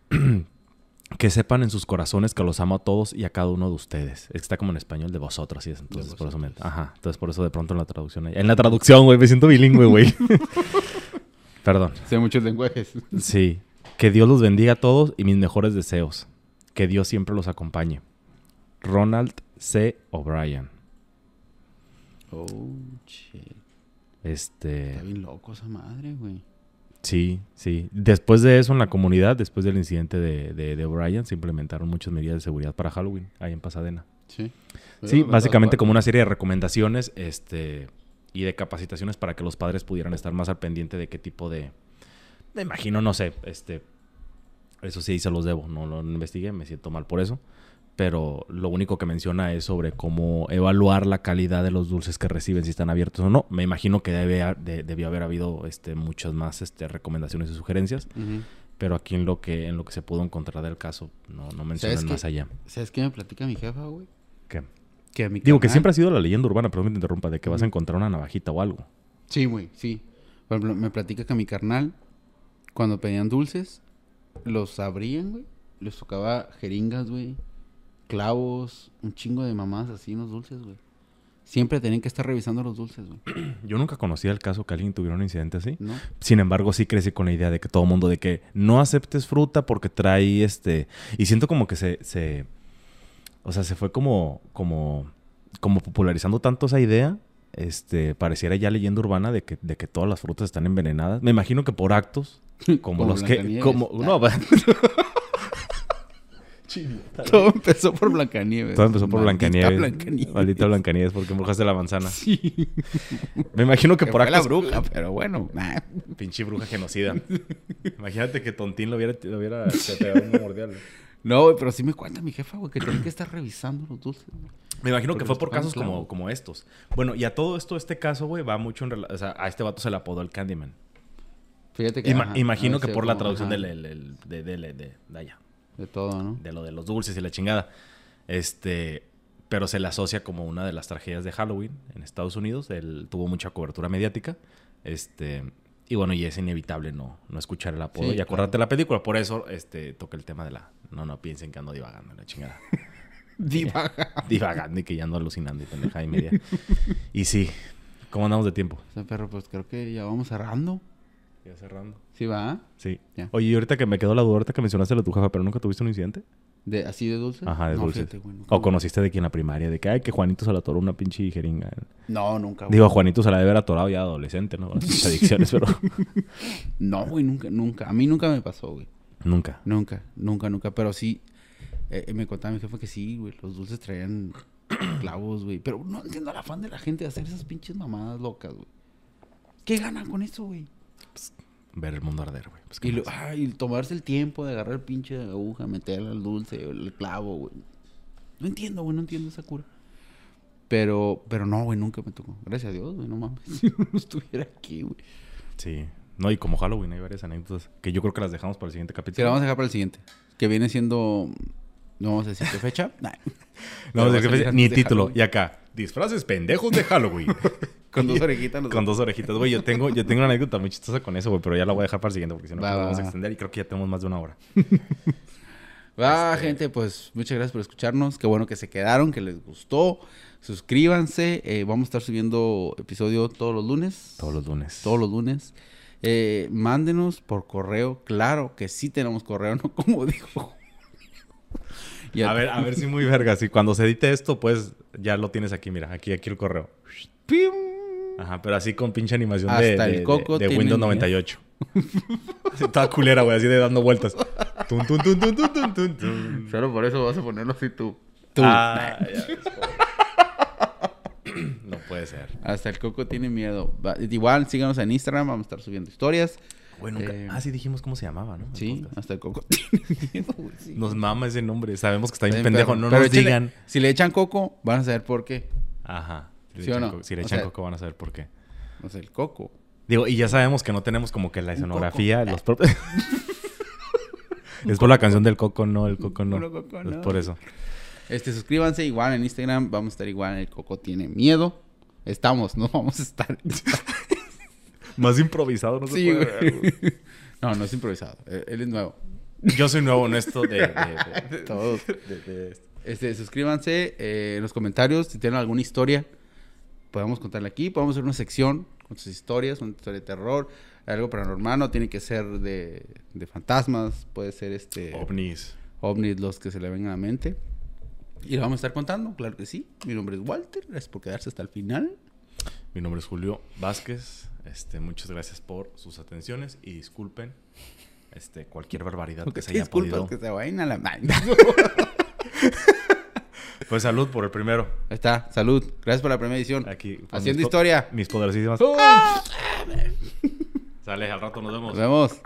que sepan en sus corazones que los amo a todos y a cada uno de ustedes. Es que está como en español de vosotros, es entonces por eso me, ajá, entonces por eso de pronto en la traducción, en la traducción, güey, me siento bilingüe, güey. Perdón. Sé muchos lenguajes. Sí. Que Dios los bendiga a todos y mis mejores deseos. Que Dios siempre los acompañe. Ronald C. O'Brien. Oh, shit. Este. Está bien loco esa madre, güey. Sí, sí. Después de eso, en la comunidad, después del incidente de, de, de O'Brien, se implementaron muchas medidas de seguridad para Halloween ahí en Pasadena. Sí. Sí, básicamente como una serie de recomendaciones este, y de capacitaciones para que los padres pudieran estar más al pendiente de qué tipo de... Me imagino, no sé, este... Eso sí, se los debo, no lo investigué, me siento mal por eso. Pero lo único que menciona es sobre cómo evaluar la calidad de los dulces que reciben, si están abiertos o no. Me imagino que debe, de- debió haber habido este, muchas más este, recomendaciones y sugerencias. Pero aquí en lo que, en lo que se pudo encontrar del caso, no, no mencionan más allá. ¿Sabes qué me platica mi jefa, güey? ¿Qué? Que mi Digo que siempre ha sido la leyenda urbana, perdón que te interrumpa, de que vas a encontrar una navajita o algo. Sí, güey, sí. Por ejemplo, me platica que a mi carnal, cuando pedían dulces, los abrían, güey. Les tocaba jeringas, güey. Clavos, un chingo de mamás así en los dulces, güey. Siempre tenían que estar revisando los dulces, güey. Yo nunca conocía el caso que alguien tuviera un incidente así. ¿No? Sin embargo, sí crecí con la idea de que todo mundo, de que no aceptes fruta porque trae este. Y siento como que se. se o sea, se fue como. como. como popularizando tanto esa idea. Este, pareciera ya leyenda urbana de que, de que todas las frutas están envenenadas. Me imagino que por actos, como, Como los que. Como, no, Todo empezó por Blancanieves. todo empezó por Maldita Blancanieves. Blancanieves. Maldita Blancanieves, porque embrujaste la manzana. Sí. Me imagino que Que por fue la bruja, pero bueno. nah. Pinche bruja genocida. Imagínate que Tontín lo hubiera, lo hubiera un mordial. No, güey, pero sí me cuenta mi jefa, güey, que tienen que estar revisando los dulces. Me imagino que fue por casos como, como estos. Bueno, y a todo esto, este caso, güey, va mucho en relación. O sea, a este vato se le apodó el Candyman. Fíjate que. Ima- ajá, imagino que por la traducción ajá, del, el- el- de, de, de, de- de allá, De todo, ¿no? de lo de los dulces y la chingada. Este. Pero se le asocia como una de las tragedias de Halloween en Estados Unidos. Él tuvo mucha cobertura mediática. Este. Y bueno, y es inevitable no, no escuchar el apodo Sí, y acordarte claro. de la película. Por eso este, toca el tema de la. No, no piensen que ando divagando en la chingada. Divaga. divagando y que ya ando alucinando y pendejada y media. y sí, ¿cómo andamos de tiempo? O sea, perro, pues creo que ya vamos cerrando. Ya cerrando. ¿Sí va? Sí. Ya. Oye, y ahorita que me quedó la duda, ahorita que mencionaste lo tu jefa, pero nunca tuviste un incidente? De, ¿Así de dulce? Ajá, de no, dulces. fíjate, güey, nunca O conociste de quién en la primaria, de que, ay, que Juanito se le atoró una pinche jeringa. No, nunca. güey. Digo, Juanito se la debe haber atorado ya adolescente, ¿no? Sus adicciones, pero No, güey, nunca, nunca. A mí nunca me pasó, güey. nunca. Nunca, nunca, nunca. Pero sí, eh, me contaba mi jefe que sí, güey. Los dulces traían clavos, güey. Pero no entiendo el afán de la gente de hacer esas pinches mamadas locas, güey. ¿Qué ganan con eso, güey? Ver el mundo arder, güey. Pues, ¿qué Y, lo- tomarse el tiempo de agarrar el pinche aguja, meterle al dulce, el clavo, güey. No entiendo, güey, no entiendo esa cura. Pero, pero no, güey, nunca me tocó. Gracias a Dios, güey, no mames. Si no estuviera aquí, güey. Sí. No, y como Halloween hay varias anécdotas que yo creo que las dejamos para el siguiente Sí, capítulo. la vamos a dejar para el siguiente. Que viene siendo. No vamos a decir qué fecha. Nah. No, Pero de va a que- salir antes ni título. Y acá, disfraces pendejos de Halloween. Con dos orejitas. los Con dos orejitas, güey. Yo tengo, yo tengo una anécdota muy chistosa con eso, güey, pero ya la voy a dejar para el siguiente porque si no Va, va, vamos a extender y creo que ya tenemos más de una hora. Va, Este- gente, pues muchas gracias por escucharnos. Qué bueno que se quedaron, que les gustó. Suscríbanse. eh, vamos a estar subiendo episodio todos los lunes. Todos los lunes. Todos los lunes. Eh, mándenos por correo. Claro que sí tenemos correo, no como dijo. Ya- A ver, a ver si muy verga. Si cuando se edite esto, pues ya lo tienes aquí, mira, aquí, aquí el correo. ¡Pim! Ajá, pero así con pinche animación de, Hasta el de- de- coco de tiene Windows miedo. 98. Así toda culera, güey, así de dando vueltas. Tun, tun, tun, tun, tun, tun, tun, tun. Solo por eso vas a ponerlo así tú. Tú. Ah, ya ves, pobre. No puede ser. Hasta el coco tiene miedo. Igual, síganos en Instagram, vamos a estar subiendo historias. Nunca... Eh, Ah, sí dijimos cómo se llamaba, ¿no? El Sí, hasta el coco tiene miedo, sí. Nos mama ese nombre. Sabemos que está bien pendejo. No Pero nos échale- digan. Si le echan coco, van a saber por qué. Ajá. Si le ¿Sí o echan no? co- Si le echan sea- coco van a saber por qué. O sea, el coco. Digo, y ya sabemos que no tenemos como que la escenografía, los propios... es por la canción del coco, no, el coco no. Es no. por eso. Este, suscríbanse igual en Instagram. Vamos a estar igual en el coco tiene miedo. Estamos, no vamos a estar. Más improvisado no se puede ver. No, no es improvisado. Él él es nuevo. Yo soy nuevo en esto de... de, de- de- Todos. de-. Este, suscríbanse eh, en los comentarios si tienen alguna historia. Podemos contarla aquí. Podemos hacer una sección con sus historias, una historia de terror, algo paranormal. No tiene que ser de, de fantasmas. Puede ser este ovnis. ovnis los que se le vengan a la mente. Y lo vamos a estar contando, claro que sí. Mi nombre es Walter, gracias por quedarse hasta el final. Mi nombre es Julio Vázquez. Este, muchas gracias por sus atenciones y disculpen este, cualquier barbaridad Porque que se haya podido. que se vayan a la. Pues salud por el primero. Ahí está, salud. Gracias por la primera edición. Aquí. Haciendo mis historia. Mis poderosísimas. ¡Pum! Sale, al rato nos vemos. Nos vemos.